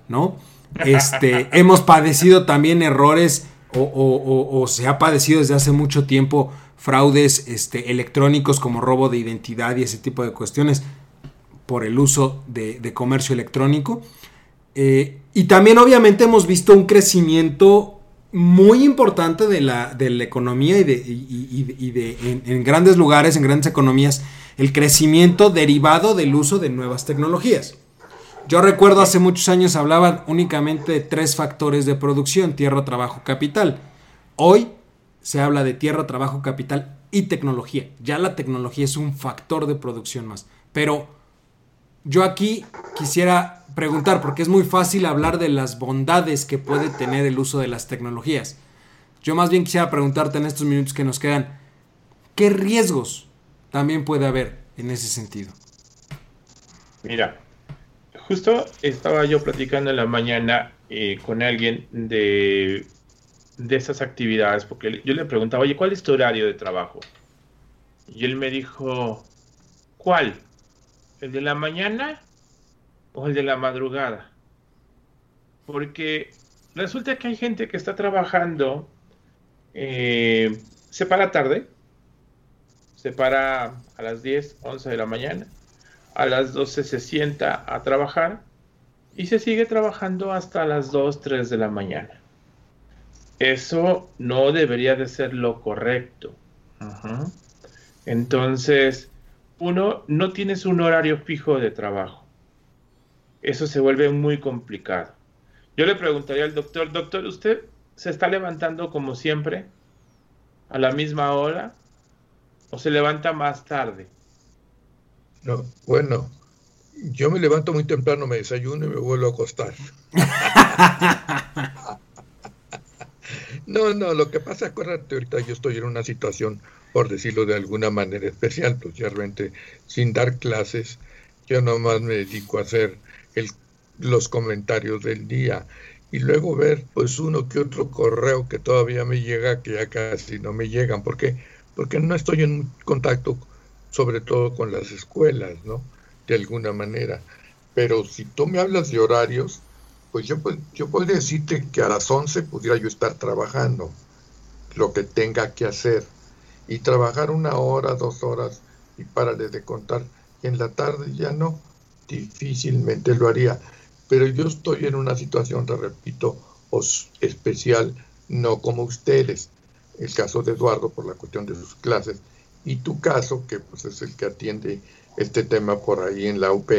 ¿no? Este, (laughs) hemos padecido también errores o, se ha padecido desde hace mucho tiempo fraudes este, electrónicos como robo de identidad y ese tipo de cuestiones por el uso de, comercio electrónico. Eh, y también obviamente hemos visto un crecimiento muy importante de la, de la economía y de, de en, grandes lugares, en grandes economías, el crecimiento derivado del uso de nuevas tecnologías. Yo recuerdo hace muchos años hablaban únicamente de tres factores de producción, tierra, trabajo, capital. Hoy se habla de tierra, trabajo, capital y tecnología. Ya la tecnología es un factor de producción más. Pero yo aquí quisiera preguntar, porque es muy fácil hablar de las bondades que puede tener el uso de las tecnologías. Yo más bien quisiera preguntarte en estos minutos que nos quedan, ¿qué riesgos también puede haber en ese sentido? Mira, Justo estaba yo platicando en la mañana eh, con alguien de, de esas actividades, porque yo le preguntaba, oye, ¿cuál es tu horario de trabajo? Y él me dijo, ¿cuál? ¿El de la mañana o el de la madrugada? Porque resulta que hay gente que está trabajando, eh, se para tarde, se para a las 10, 11 de la mañana, a las 12 se sienta a trabajar y se sigue trabajando hasta las 2, 3 de la mañana. Eso no debería de ser lo correcto. Entonces, uno no tienes un horario fijo de trabajo. Eso se vuelve muy complicado. Yo le preguntaría al doctor, doctor, ¿usted se está levantando como siempre a la misma hora o se levanta más tarde? No, bueno, yo me levanto muy temprano, me desayuno y me vuelvo a acostar. no, no, lo que pasa, acuérdate, ahorita yo estoy en una situación, por decirlo de alguna manera especial, pues ya sin dar clases, yo nomás me dedico a hacer el, los comentarios del día y luego ver pues uno que otro correo que todavía me llega, que ya casi no me llegan, porque porque no estoy en contacto sobre todo con las escuelas, ¿no? De alguna manera. Pero si tú me hablas de horarios, pues yo, yo podría decirte que a las 11 pudiera yo estar trabajando lo que tenga que hacer y trabajar una hora, dos horas y párale de contar. Y en la tarde ya no, difícilmente lo haría. Pero yo estoy en una situación, te repito, especial, no como ustedes. El caso de Eduardo por la cuestión de sus clases y tu caso, que pues es el que atiende este tema por ahí en la UP,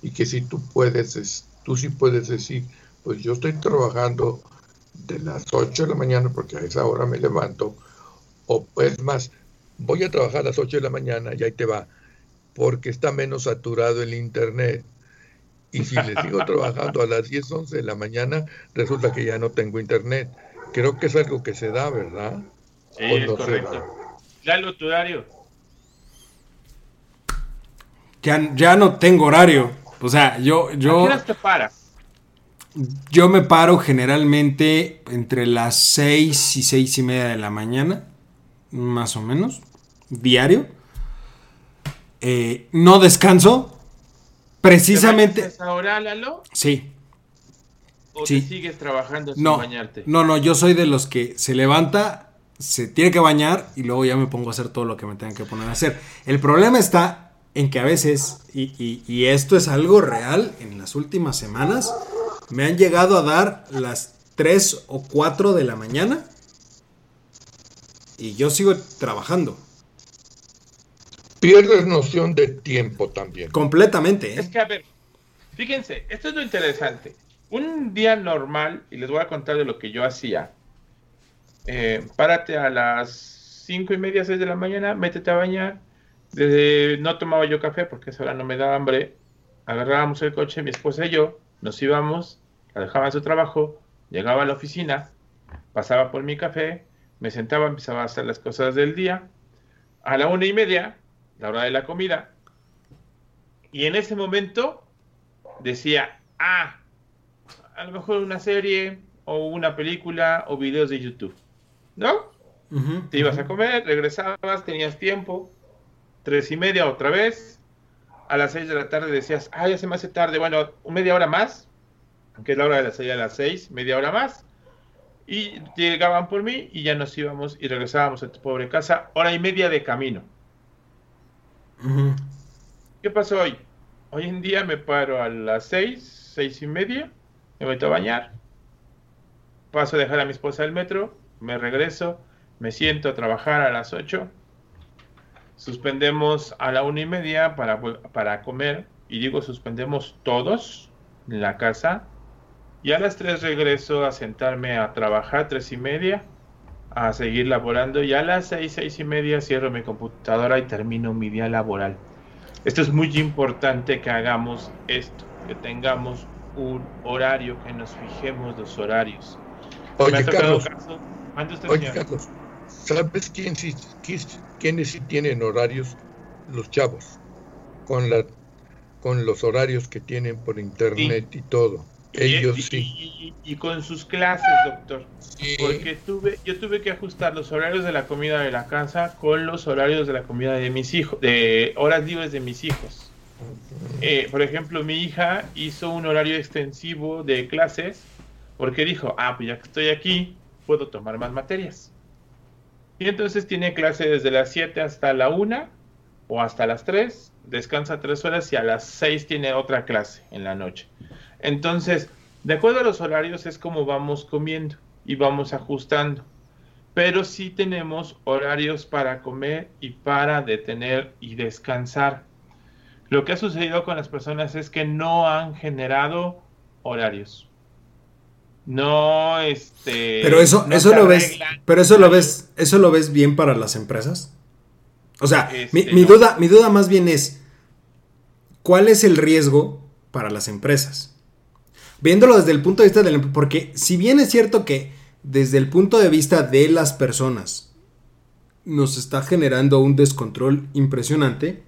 y que si tú puedes, tú sí puedes decir, pues yo estoy trabajando de las 8 de la mañana porque a esa hora me levanto, o es más, voy a trabajar a las 8 de la mañana y ahí te va, porque está menos saturado el internet. Y si le sigo (laughs) trabajando a las 10, 11 de la mañana, resulta que ya no tengo internet. Creo que es algo que se da, ¿verdad? Sí, es correcto. Lalo, tu horario. Ya, ya no tengo horario. O sea, yo. yo ¿A qué te paras? Yo me paro generalmente entre las seis y seis y media de la mañana, más o menos, diario. Eh, no descanso. Precisamente. ¿Te ahora, Lalo? Sí. ¿O sí. sigues trabajando sin no, bañarte? No, no, yo soy de los que se levanta, se tiene que bañar y luego ya me pongo a hacer todo lo que me tengan que poner a hacer. El problema está en que a veces, y, esto es algo real, en las últimas semanas me han llegado a dar las 3 o 4 de la mañana y yo sigo trabajando. Pierdes noción de tiempo también. Completamente. ¿eh? Es que, a ver, fíjense, esto es lo interesante. Un día normal, y les voy a contar de lo que yo hacía, eh, párate a las cinco y media, seis de la mañana, métete a bañar. Desde, no tomaba yo café porque esa hora no me daba hambre. Agarrábamos el coche, mi esposa y yo, nos íbamos, la dejaba en su trabajo, llegaba a la oficina, pasaba por mi café, me sentaba, empezaba a hacer las cosas del día. A la una y media, la hora de la comida, y en ese momento decía, ah, a lo mejor una serie o una película o videos de YouTube. ¿No? Te ibas a comer, regresabas, tenías tiempo, tres y media otra vez. A las seis de la tarde decías, ah, ya se me hace tarde, bueno, media hora más, aunque es la hora de la serie a las seis, media hora más. Y llegaban por mí y ya nos íbamos y regresábamos a tu pobre casa, hora y media de camino. ¿Qué pasó hoy? Hoy en día me paro a las seis, seis y media, me meto a bañar, paso a dejar a mi esposa el metro, me regreso, me siento a trabajar a las 8, suspendemos a la una y media para, para comer, y digo suspendemos todos en la casa, y a las 3 regreso a sentarme a trabajar, tres y media, a seguir laborando, y a las seis, seis y media cierro mi computadora y termino mi día laboral. Esto es muy importante que hagamos esto, que tengamos un horario, que nos fijemos los horarios. Oye, Carlos, oye Carlos, ¿sabes quién, quiénes sí tienen horarios? Los chavos, con, la, con los horarios que tienen por internet y todo. Ellos y, sí. Y, con sus clases, doctor. Porque tuve, yo tuve que ajustar los horarios de la comida de la casa con los horarios de la comida de mis hijos, de horas libres de mis hijos. Eh, por ejemplo, mi hija hizo un horario extensivo de clases porque dijo, ah, pues ya que estoy aquí, puedo tomar más materias. Y entonces tiene clase desde las 7 hasta la 1 o hasta las 3, descansa 3 horas y a las 6 tiene otra clase en la noche. Entonces, de acuerdo a los horarios es como vamos comiendo y vamos ajustando. Pero sí tenemos horarios para comer y para detener y descansar. Lo que ha sucedido con las personas es que no han generado horarios. No, este. Pero eso, eso lo ves. Pero eso lo ves, eso lo ves bien para las empresas. O sea, mi, este, duda, mi duda más bien es. ¿Cuál es el riesgo para las empresas? Viéndolo desde el punto de vista del. Porque si bien es cierto que desde el punto de vista de las personas nos está generando un descontrol impresionante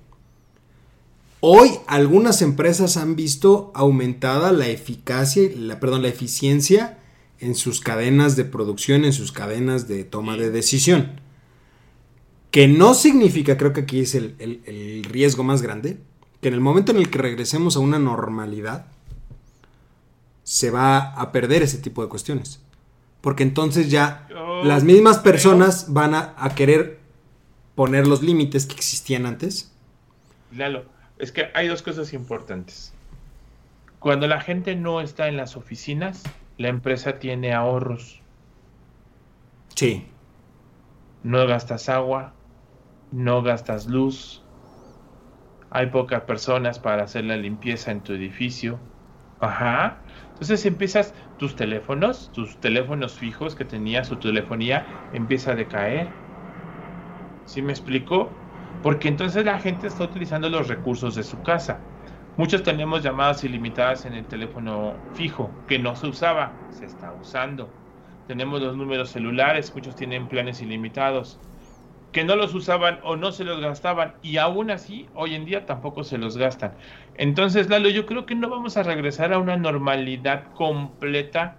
Hoy algunas empresas han visto aumentada la eficacia, la, perdón, la eficiencia en sus cadenas de producción, en sus cadenas de toma de decisión. Que no significa, creo que aquí es el, el riesgo más grande, que en el momento en el que regresemos a una normalidad, se va a perder ese tipo de cuestiones. Porque entonces ya las mismas personas van a, a, querer poner los límites que existían antes. Lalo, es que hay dos cosas importantes. Cuando la gente no está en las oficinas, la empresa tiene ahorros. Sí. No gastas agua, no gastas luz, hay pocas personas para hacer la limpieza en tu edificio. Ajá. Entonces empiezas tus teléfonos, tus teléfonos fijos que tenías, tu telefonía empieza a decaer. ¿Sí me explico? porque entonces la gente está utilizando los recursos de su casa. Muchos tenemos llamadas ilimitadas en el teléfono fijo, que no se usaba, se está usando. Tenemos los números celulares, muchos tienen planes ilimitados, que no los usaban o no se los gastaban y aún así hoy en día tampoco se los gastan. Entonces, Lalo, yo creo que no vamos a regresar a una normalidad completa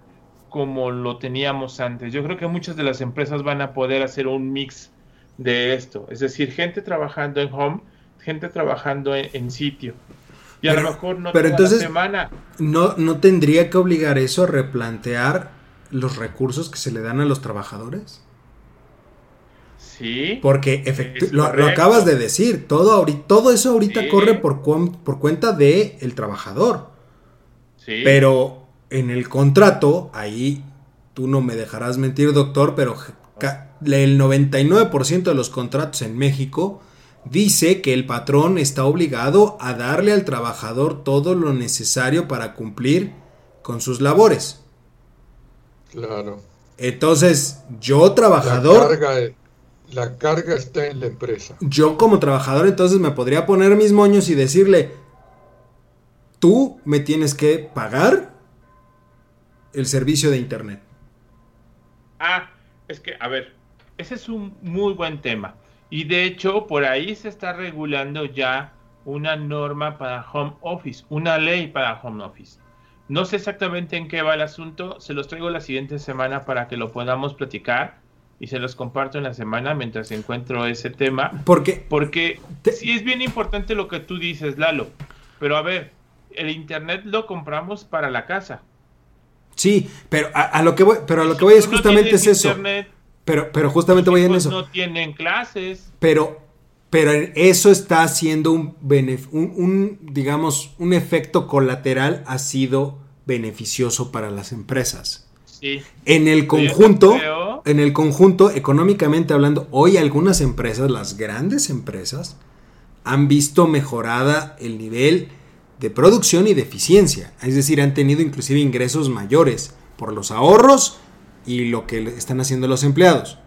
como lo teníamos antes. Yo creo que muchas de las empresas van a poder hacer un mix de esto. Es decir, gente trabajando en home, gente trabajando en, sitio. Y a lo mejor no pero entonces, semana. No, ¿No tendría que obligar eso a replantear los recursos que se le dan a los trabajadores? Sí. Porque lo, acabas de decir, todo, todo eso ahorita corre por, por cuenta del el trabajador. Sí. Pero en el contrato, ahí tú no me dejarás mentir, doctor, pero el 99% de los contratos en México dice que el patrón está obligado a darle al trabajador todo lo necesario para cumplir con sus labores. Claro. Entonces, yo trabajador... La carga, la carga está en la empresa. Yo como trabajador entonces me podría poner mis moños y decirle, tú me tienes que pagar el servicio de Internet. Ah, es que, a ver, ese es un muy buen tema. Y de hecho, por ahí se está regulando ya una norma para home office, una ley para home office. No sé exactamente en qué va el asunto, se los traigo la siguiente semana para que lo podamos platicar y se los comparto en la semana mientras encuentro ese tema. Porque, porque sí es bien importante lo que tú dices, Lalo. Pero a ver, el internet lo compramos para la casa. Sí, pero a, lo que voy, pero a lo que voy es justamente es eso. pero, pero justamente voy en eso. No tienen clases. Pero, pero eso está haciendo un, un, digamos, un efecto colateral ha sido beneficioso para las empresas. Sí. En el conjunto, en el conjunto, económicamente hablando, hoy algunas empresas, las grandes empresas, han visto mejorada el nivel de producción y de eficiencia. Es decir, han tenido inclusive ingresos mayores por los ahorros y lo que están haciendo los empleados.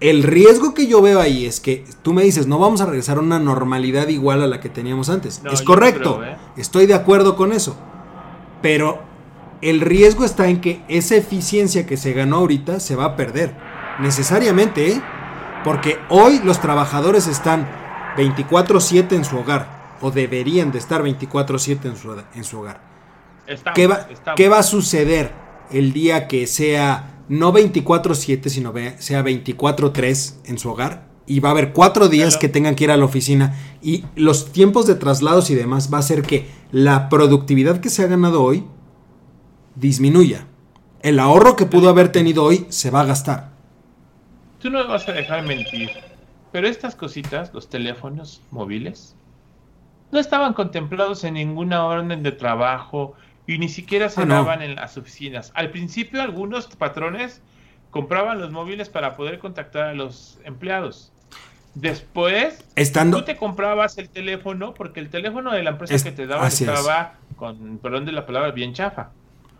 El riesgo que yo veo ahí es que tú me dices, no vamos a regresar a una normalidad igual a la que teníamos antes. es correcto, ¿eh? estoy de acuerdo con eso. Pero el riesgo está en que esa eficiencia que se ganó ahorita se va a perder. Necesariamente, ¿eh? Porque hoy los trabajadores están 24/7 en su hogar o deberían de estar 24/7 en su, en su hogar. ¿Qué, va, ¿Qué va a suceder el día que sea no 24/7, sino sea 24/3 en su hogar? Y va a haber cuatro días que tengan que ir a la oficina y los tiempos de traslados y demás va a hacer que la productividad que se ha ganado hoy disminuya. El ahorro que pudo haber tenido hoy se va a gastar. Tú no vas a dejar mentir, pero estas cositas, los teléfonos móviles, no estaban contemplados en ninguna orden de trabajo y ni siquiera se ah, daban en las oficinas. Al principio algunos patrones compraban los móviles para poder contactar a los empleados. Después, Estando... tú te comprabas el teléfono porque el teléfono de la empresa que te daba estaba, con perdón de la palabra, bien chafa.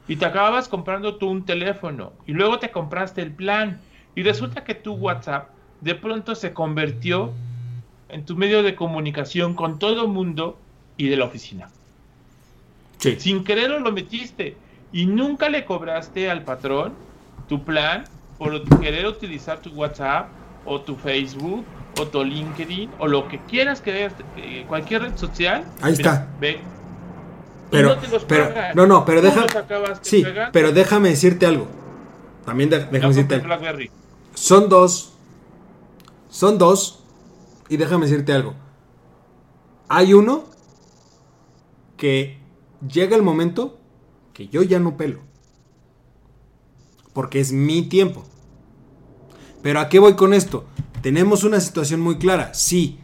Y te acababas comprando tú un teléfono y luego te compraste el plan. Y resulta que tu WhatsApp de pronto se convirtió en tu medio de comunicación con todo el mundo y de la oficina. Sí. Sin quererlo lo metiste y nunca le cobraste al patrón tu plan por querer utilizar tu WhatsApp o tu Facebook o tu LinkedIn o lo que quieras que eh, cualquier red social. Ahí está. Ve. Pero, no pero no, no, pero déjame. Sí, pero déjame decirte algo. También déjame decirte. Son dos. Son dos y déjame decirte algo. Hay uno que llega el momento que yo ya no pelo. Porque es mi tiempo. Pero ¿a qué voy con esto? Tenemos una situación muy clara. Sí.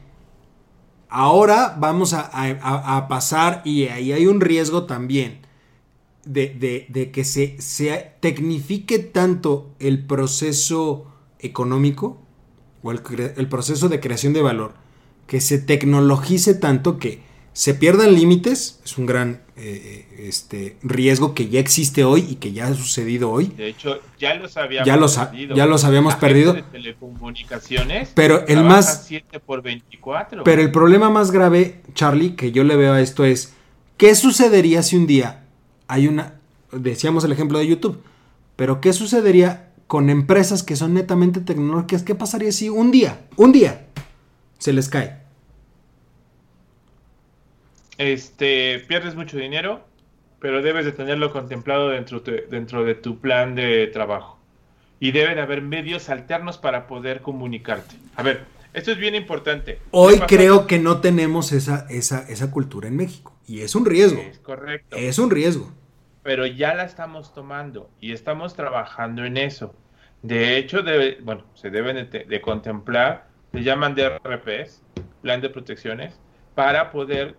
Ahora vamos a, pasar y ahí hay un riesgo también de, que se, se tecnifique tanto el proceso económico o el, proceso de creación de valor, que se tecnologice tanto que se pierdan límites, es un gran eh, este, riesgo que ya existe hoy y que ya ha sucedido hoy. De hecho, ya los habíamos ya perdido. Ya los habíamos perdido. telecomunicaciones pero el más... 7 por 24. Pero el problema más grave, Charlie, que yo le veo a esto es, ¿qué sucedería si un día hay una... Decíamos el ejemplo de YouTube, pero ¿qué sucedería con empresas que son netamente tecnológicas, ¿qué pasaría si un día, un día, se les cae? Este, pierdes mucho dinero, pero debes de tenerlo contemplado dentro de, dentro de tu plan de trabajo. Y debe de haber medios alternos para poder comunicarte. A ver, esto es bien importante. Hoy creo que no tenemos esa, esa, esa cultura en México. Y es un riesgo. Es correcto. Es un riesgo pero ya la estamos tomando y estamos trabajando en eso. De hecho, debe, bueno, se deben de, contemplar, se llaman DRPs, plan de protecciones, para poder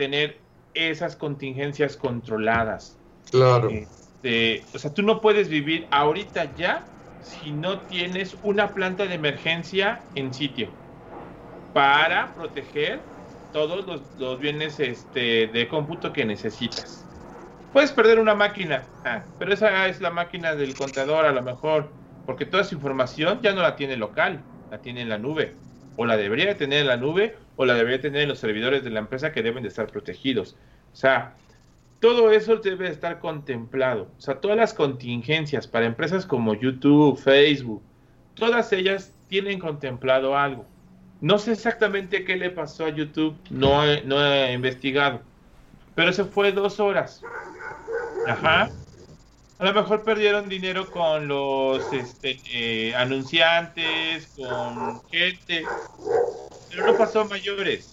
tener esas contingencias controladas. Claro. Este, o sea, tú no puedes vivir ahorita ya si no tienes una planta de emergencia en sitio para proteger todos los, los bienes este, de cómputo que necesitas. Puedes perder una máquina, ah, pero esa es la máquina del contador a lo mejor. porque toda su información ya no la tiene local, la tiene en la nube, o la debería tener en la nube, o la debería tener en los servidores de la empresa que deben de estar protegidos. O sea, todo eso debe estar contemplado. O sea, todas las contingencias para empresas como YouTube, Facebook, todas ellas tienen contemplado algo. No sé exactamente qué le pasó a YouTube, no he, investigado, pero se fue dos horas. Ajá. A lo mejor perdieron dinero con los este, eh, anunciantes, con gente, pero no pasó a mayores.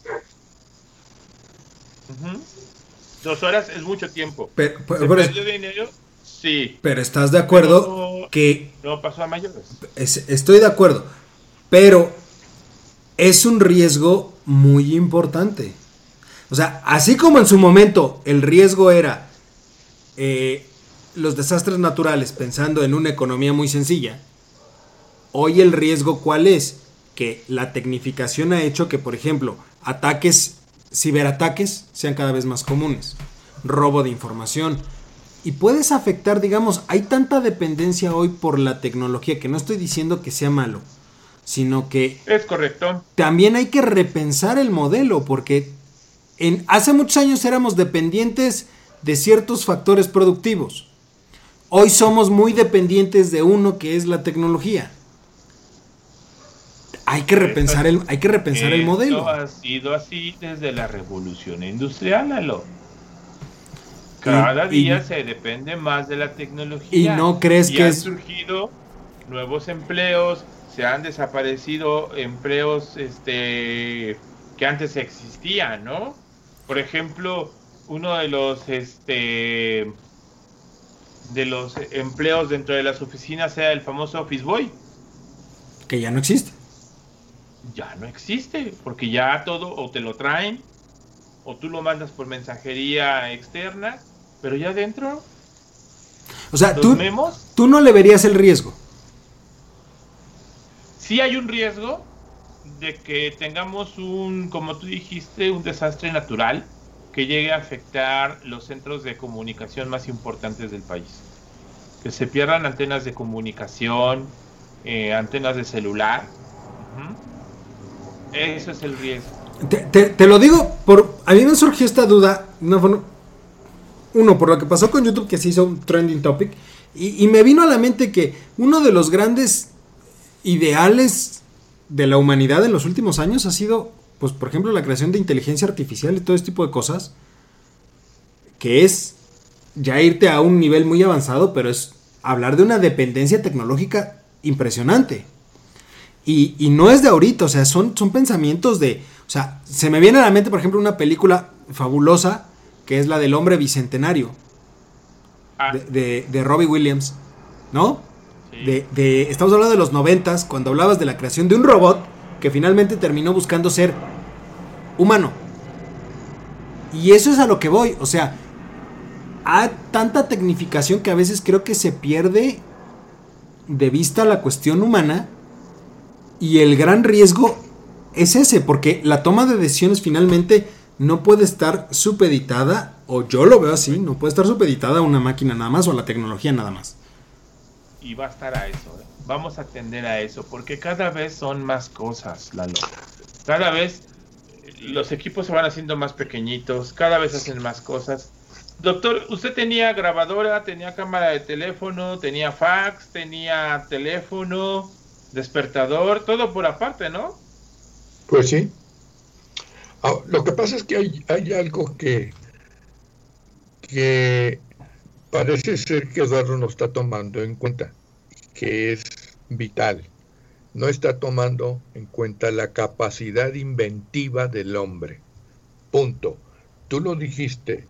Dos horas es mucho tiempo. Pero, ¿Se perdió dinero? Sí. Pero estás de acuerdo que... No pasó a mayores. estoy de acuerdo, pero es un riesgo muy importante. O sea, así como en su momento el riesgo era eh, los desastres naturales pensando en una economía muy sencilla, hoy el riesgo cuál es? Que la tecnificación ha hecho que, por ejemplo, ataques, ciberataques sean cada vez más comunes, robo de información. Y puedes afectar, digamos, hay tanta dependencia hoy por la tecnología que no estoy diciendo que sea malo, sino que... Es correcto. También hay que repensar el modelo, porque en, hace muchos años éramos dependientes de ciertos factores productivos. Hoy somos muy dependientes de uno que es la tecnología. Hay que repensar el, hay que repensar el modelo. ha sido así desde la revolución industrial, Alo. Cada día se depende más de la tecnología. Y no crees que han surgido nuevos empleos, se han desaparecido empleos este que antes existían, ¿no? Por ejemplo, uno de los este de los empleos dentro de las oficinas sea el famoso Office Boy. Que ya no existe. Ya no existe, porque ya todo o te lo traen o tú lo mandas por mensajería externa, pero ya dentro. O sea, tú, tú no le verías el riesgo sí hay un riesgo de que tengamos un, como tú dijiste, un desastre natural que llegue a afectar los centros de comunicación más importantes del país. Que se pierdan antenas de comunicación, eh, antenas de celular. Eso es el riesgo. Te, lo digo, por a mí me surgió esta duda, no, uno, por lo que pasó con YouTube, que se hizo un trending topic, y, y me vino a la mente que uno de los grandes ideales de la humanidad en los últimos años ha sido, pues, por ejemplo, la creación de inteligencia artificial y todo este tipo de cosas, que es ya irte a un nivel muy avanzado, pero es hablar de una dependencia tecnológica impresionante. Y, no es de ahorita, o sea, son, son pensamientos de... O sea, se me viene a la mente, por ejemplo, una película fabulosa, que es la del hombre bicentenario, ah. de, de, de Robbie Williams, ¿no? De, estamos hablando de los noventas, cuando hablabas de la creación de un robot que finalmente terminó buscando ser humano. Y eso es a lo que voy, o sea, hay tanta tecnificación que a veces creo que se pierde de vista la cuestión humana y el gran riesgo es ese, porque la toma de decisiones finalmente no puede estar supeditada, o yo lo veo así, no puede estar supeditada a una máquina nada más o a la tecnología nada más y va a estar a eso. ¿eh? Vamos a atender a eso, porque cada vez son más cosas, Lalo. Cada vez eh, los equipos se van haciendo más pequeñitos, cada vez hacen más cosas. Doctor, usted tenía grabadora, tenía cámara de teléfono, tenía fax, tenía teléfono, despertador, todo por aparte, ¿no? Pues sí. Ah, lo que pasa es que hay, hay algo que, que parece ser que Eduardo no está tomando en cuenta que es vital. No está tomando en cuenta la capacidad inventiva del hombre. Punto. Tú lo dijiste.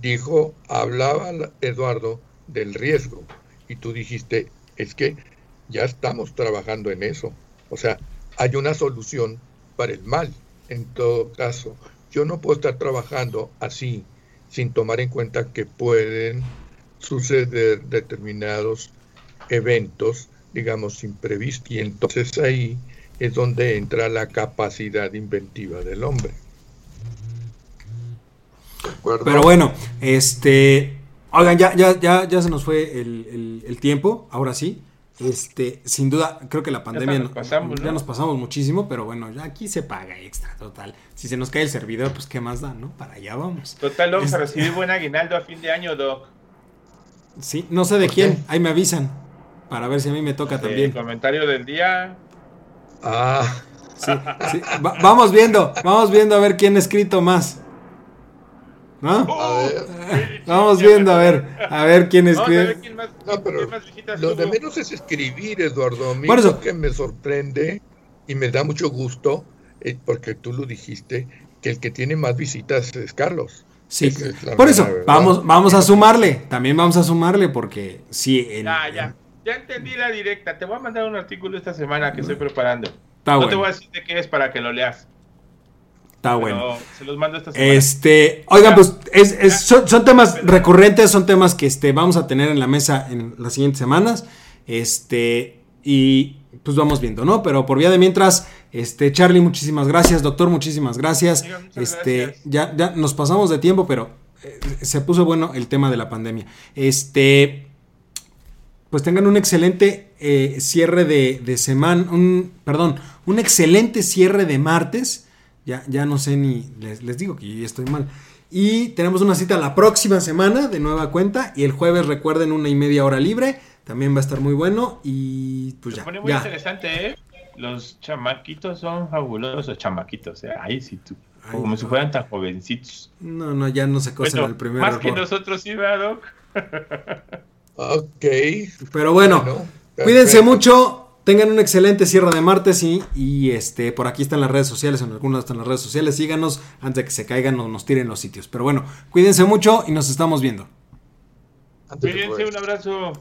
Dijo, hablaba Eduardo del riesgo. Y tú dijiste, es que ya estamos trabajando en eso. O sea, hay una solución para el mal. En todo caso, yo no puedo estar trabajando así sin tomar en cuenta que pueden suceder determinados eventos, digamos, imprevistos. Y entonces ahí es donde entra la capacidad inventiva del hombre. Pero bueno, este. Oigan, ya, ya, ya, ya se nos fue el, tiempo, ahora sí. Este, sin duda, creo que la pandemia nos pasamos, ya ¿no? nos pasamos muchísimo, pero bueno, ya aquí se paga extra, total. Si se nos cae el servidor, pues qué más da, ¿no? Para allá vamos. Total, vamos a recibir buen aguinaldo a fin de año, Doc. Sí, no sé de ¿Por quién, qué? ahí me avisan. Para ver si a mí me toca El también. comentario del día. Ah, Sí, sí. Va- vamos viendo, vamos viendo a ver quién ha escrito más. ¿No? a ver. (laughs) Vamos viendo a ver, a ver quién ver escribe. quién más, No, pero quién más visitas Lo de menos es escribir, Eduardo. A mí Por eso. lo que me sorprende y me da mucho gusto, eh, porque tú lo dijiste, que el que tiene más visitas es Carlos. Sí, es por eso, verdad. vamos, vamos a sumarle, también vamos a sumarle porque sí, Ya, en- ya. Ya entendí la directa. Te voy a mandar un artículo esta semana que estoy preparando. está no te bueno, voy a decir de qué es para que lo leas. está pero bueno. se los mando esta semana. Este, oigan, pues es- es- son, son temas recurrentes, son temas que este, vamos a tener en la mesa en las siguientes semanas. Este, y pues vamos viendo, ¿no? Pero por vía de mientras, este, Charlie, muchísimas gracias, doctor, muchísimas gracias. Este, gracias. ya, ya nos pasamos de tiempo, pero eh, se puso bueno el tema de la pandemia. Este, pues tengan un excelente eh, cierre de, de semana, un, perdón, un excelente cierre de martes. Ya, ya no sé ni, les, les digo que yo ya estoy mal. Y tenemos una cita la próxima semana de nueva cuenta. Y el jueves recuerden una y media hora libre. También va a estar muy bueno. Y pues Se ya. pone muy ya. interesante, ¿eh? Los chamaquitos son fabulosos, chamaquitos. ¿eh? Ay, sí, tú. Ay, Como no. si fueran tan jovencitos. No, no, ya no se cosen Bueno, el primer más que nosotros, sí, ¿verdad, Doc? (laughs) Ok. Pero bueno, Bueno, cuídense perfecto. mucho. Tengan un excelente cierre de martes y, y, este por aquí están las redes sociales, en algunas están las redes sociales. Síganos antes de que se caigan o nos tiren los sitios. Pero bueno, cuídense mucho y nos estamos viendo. Cuídense, un abrazo.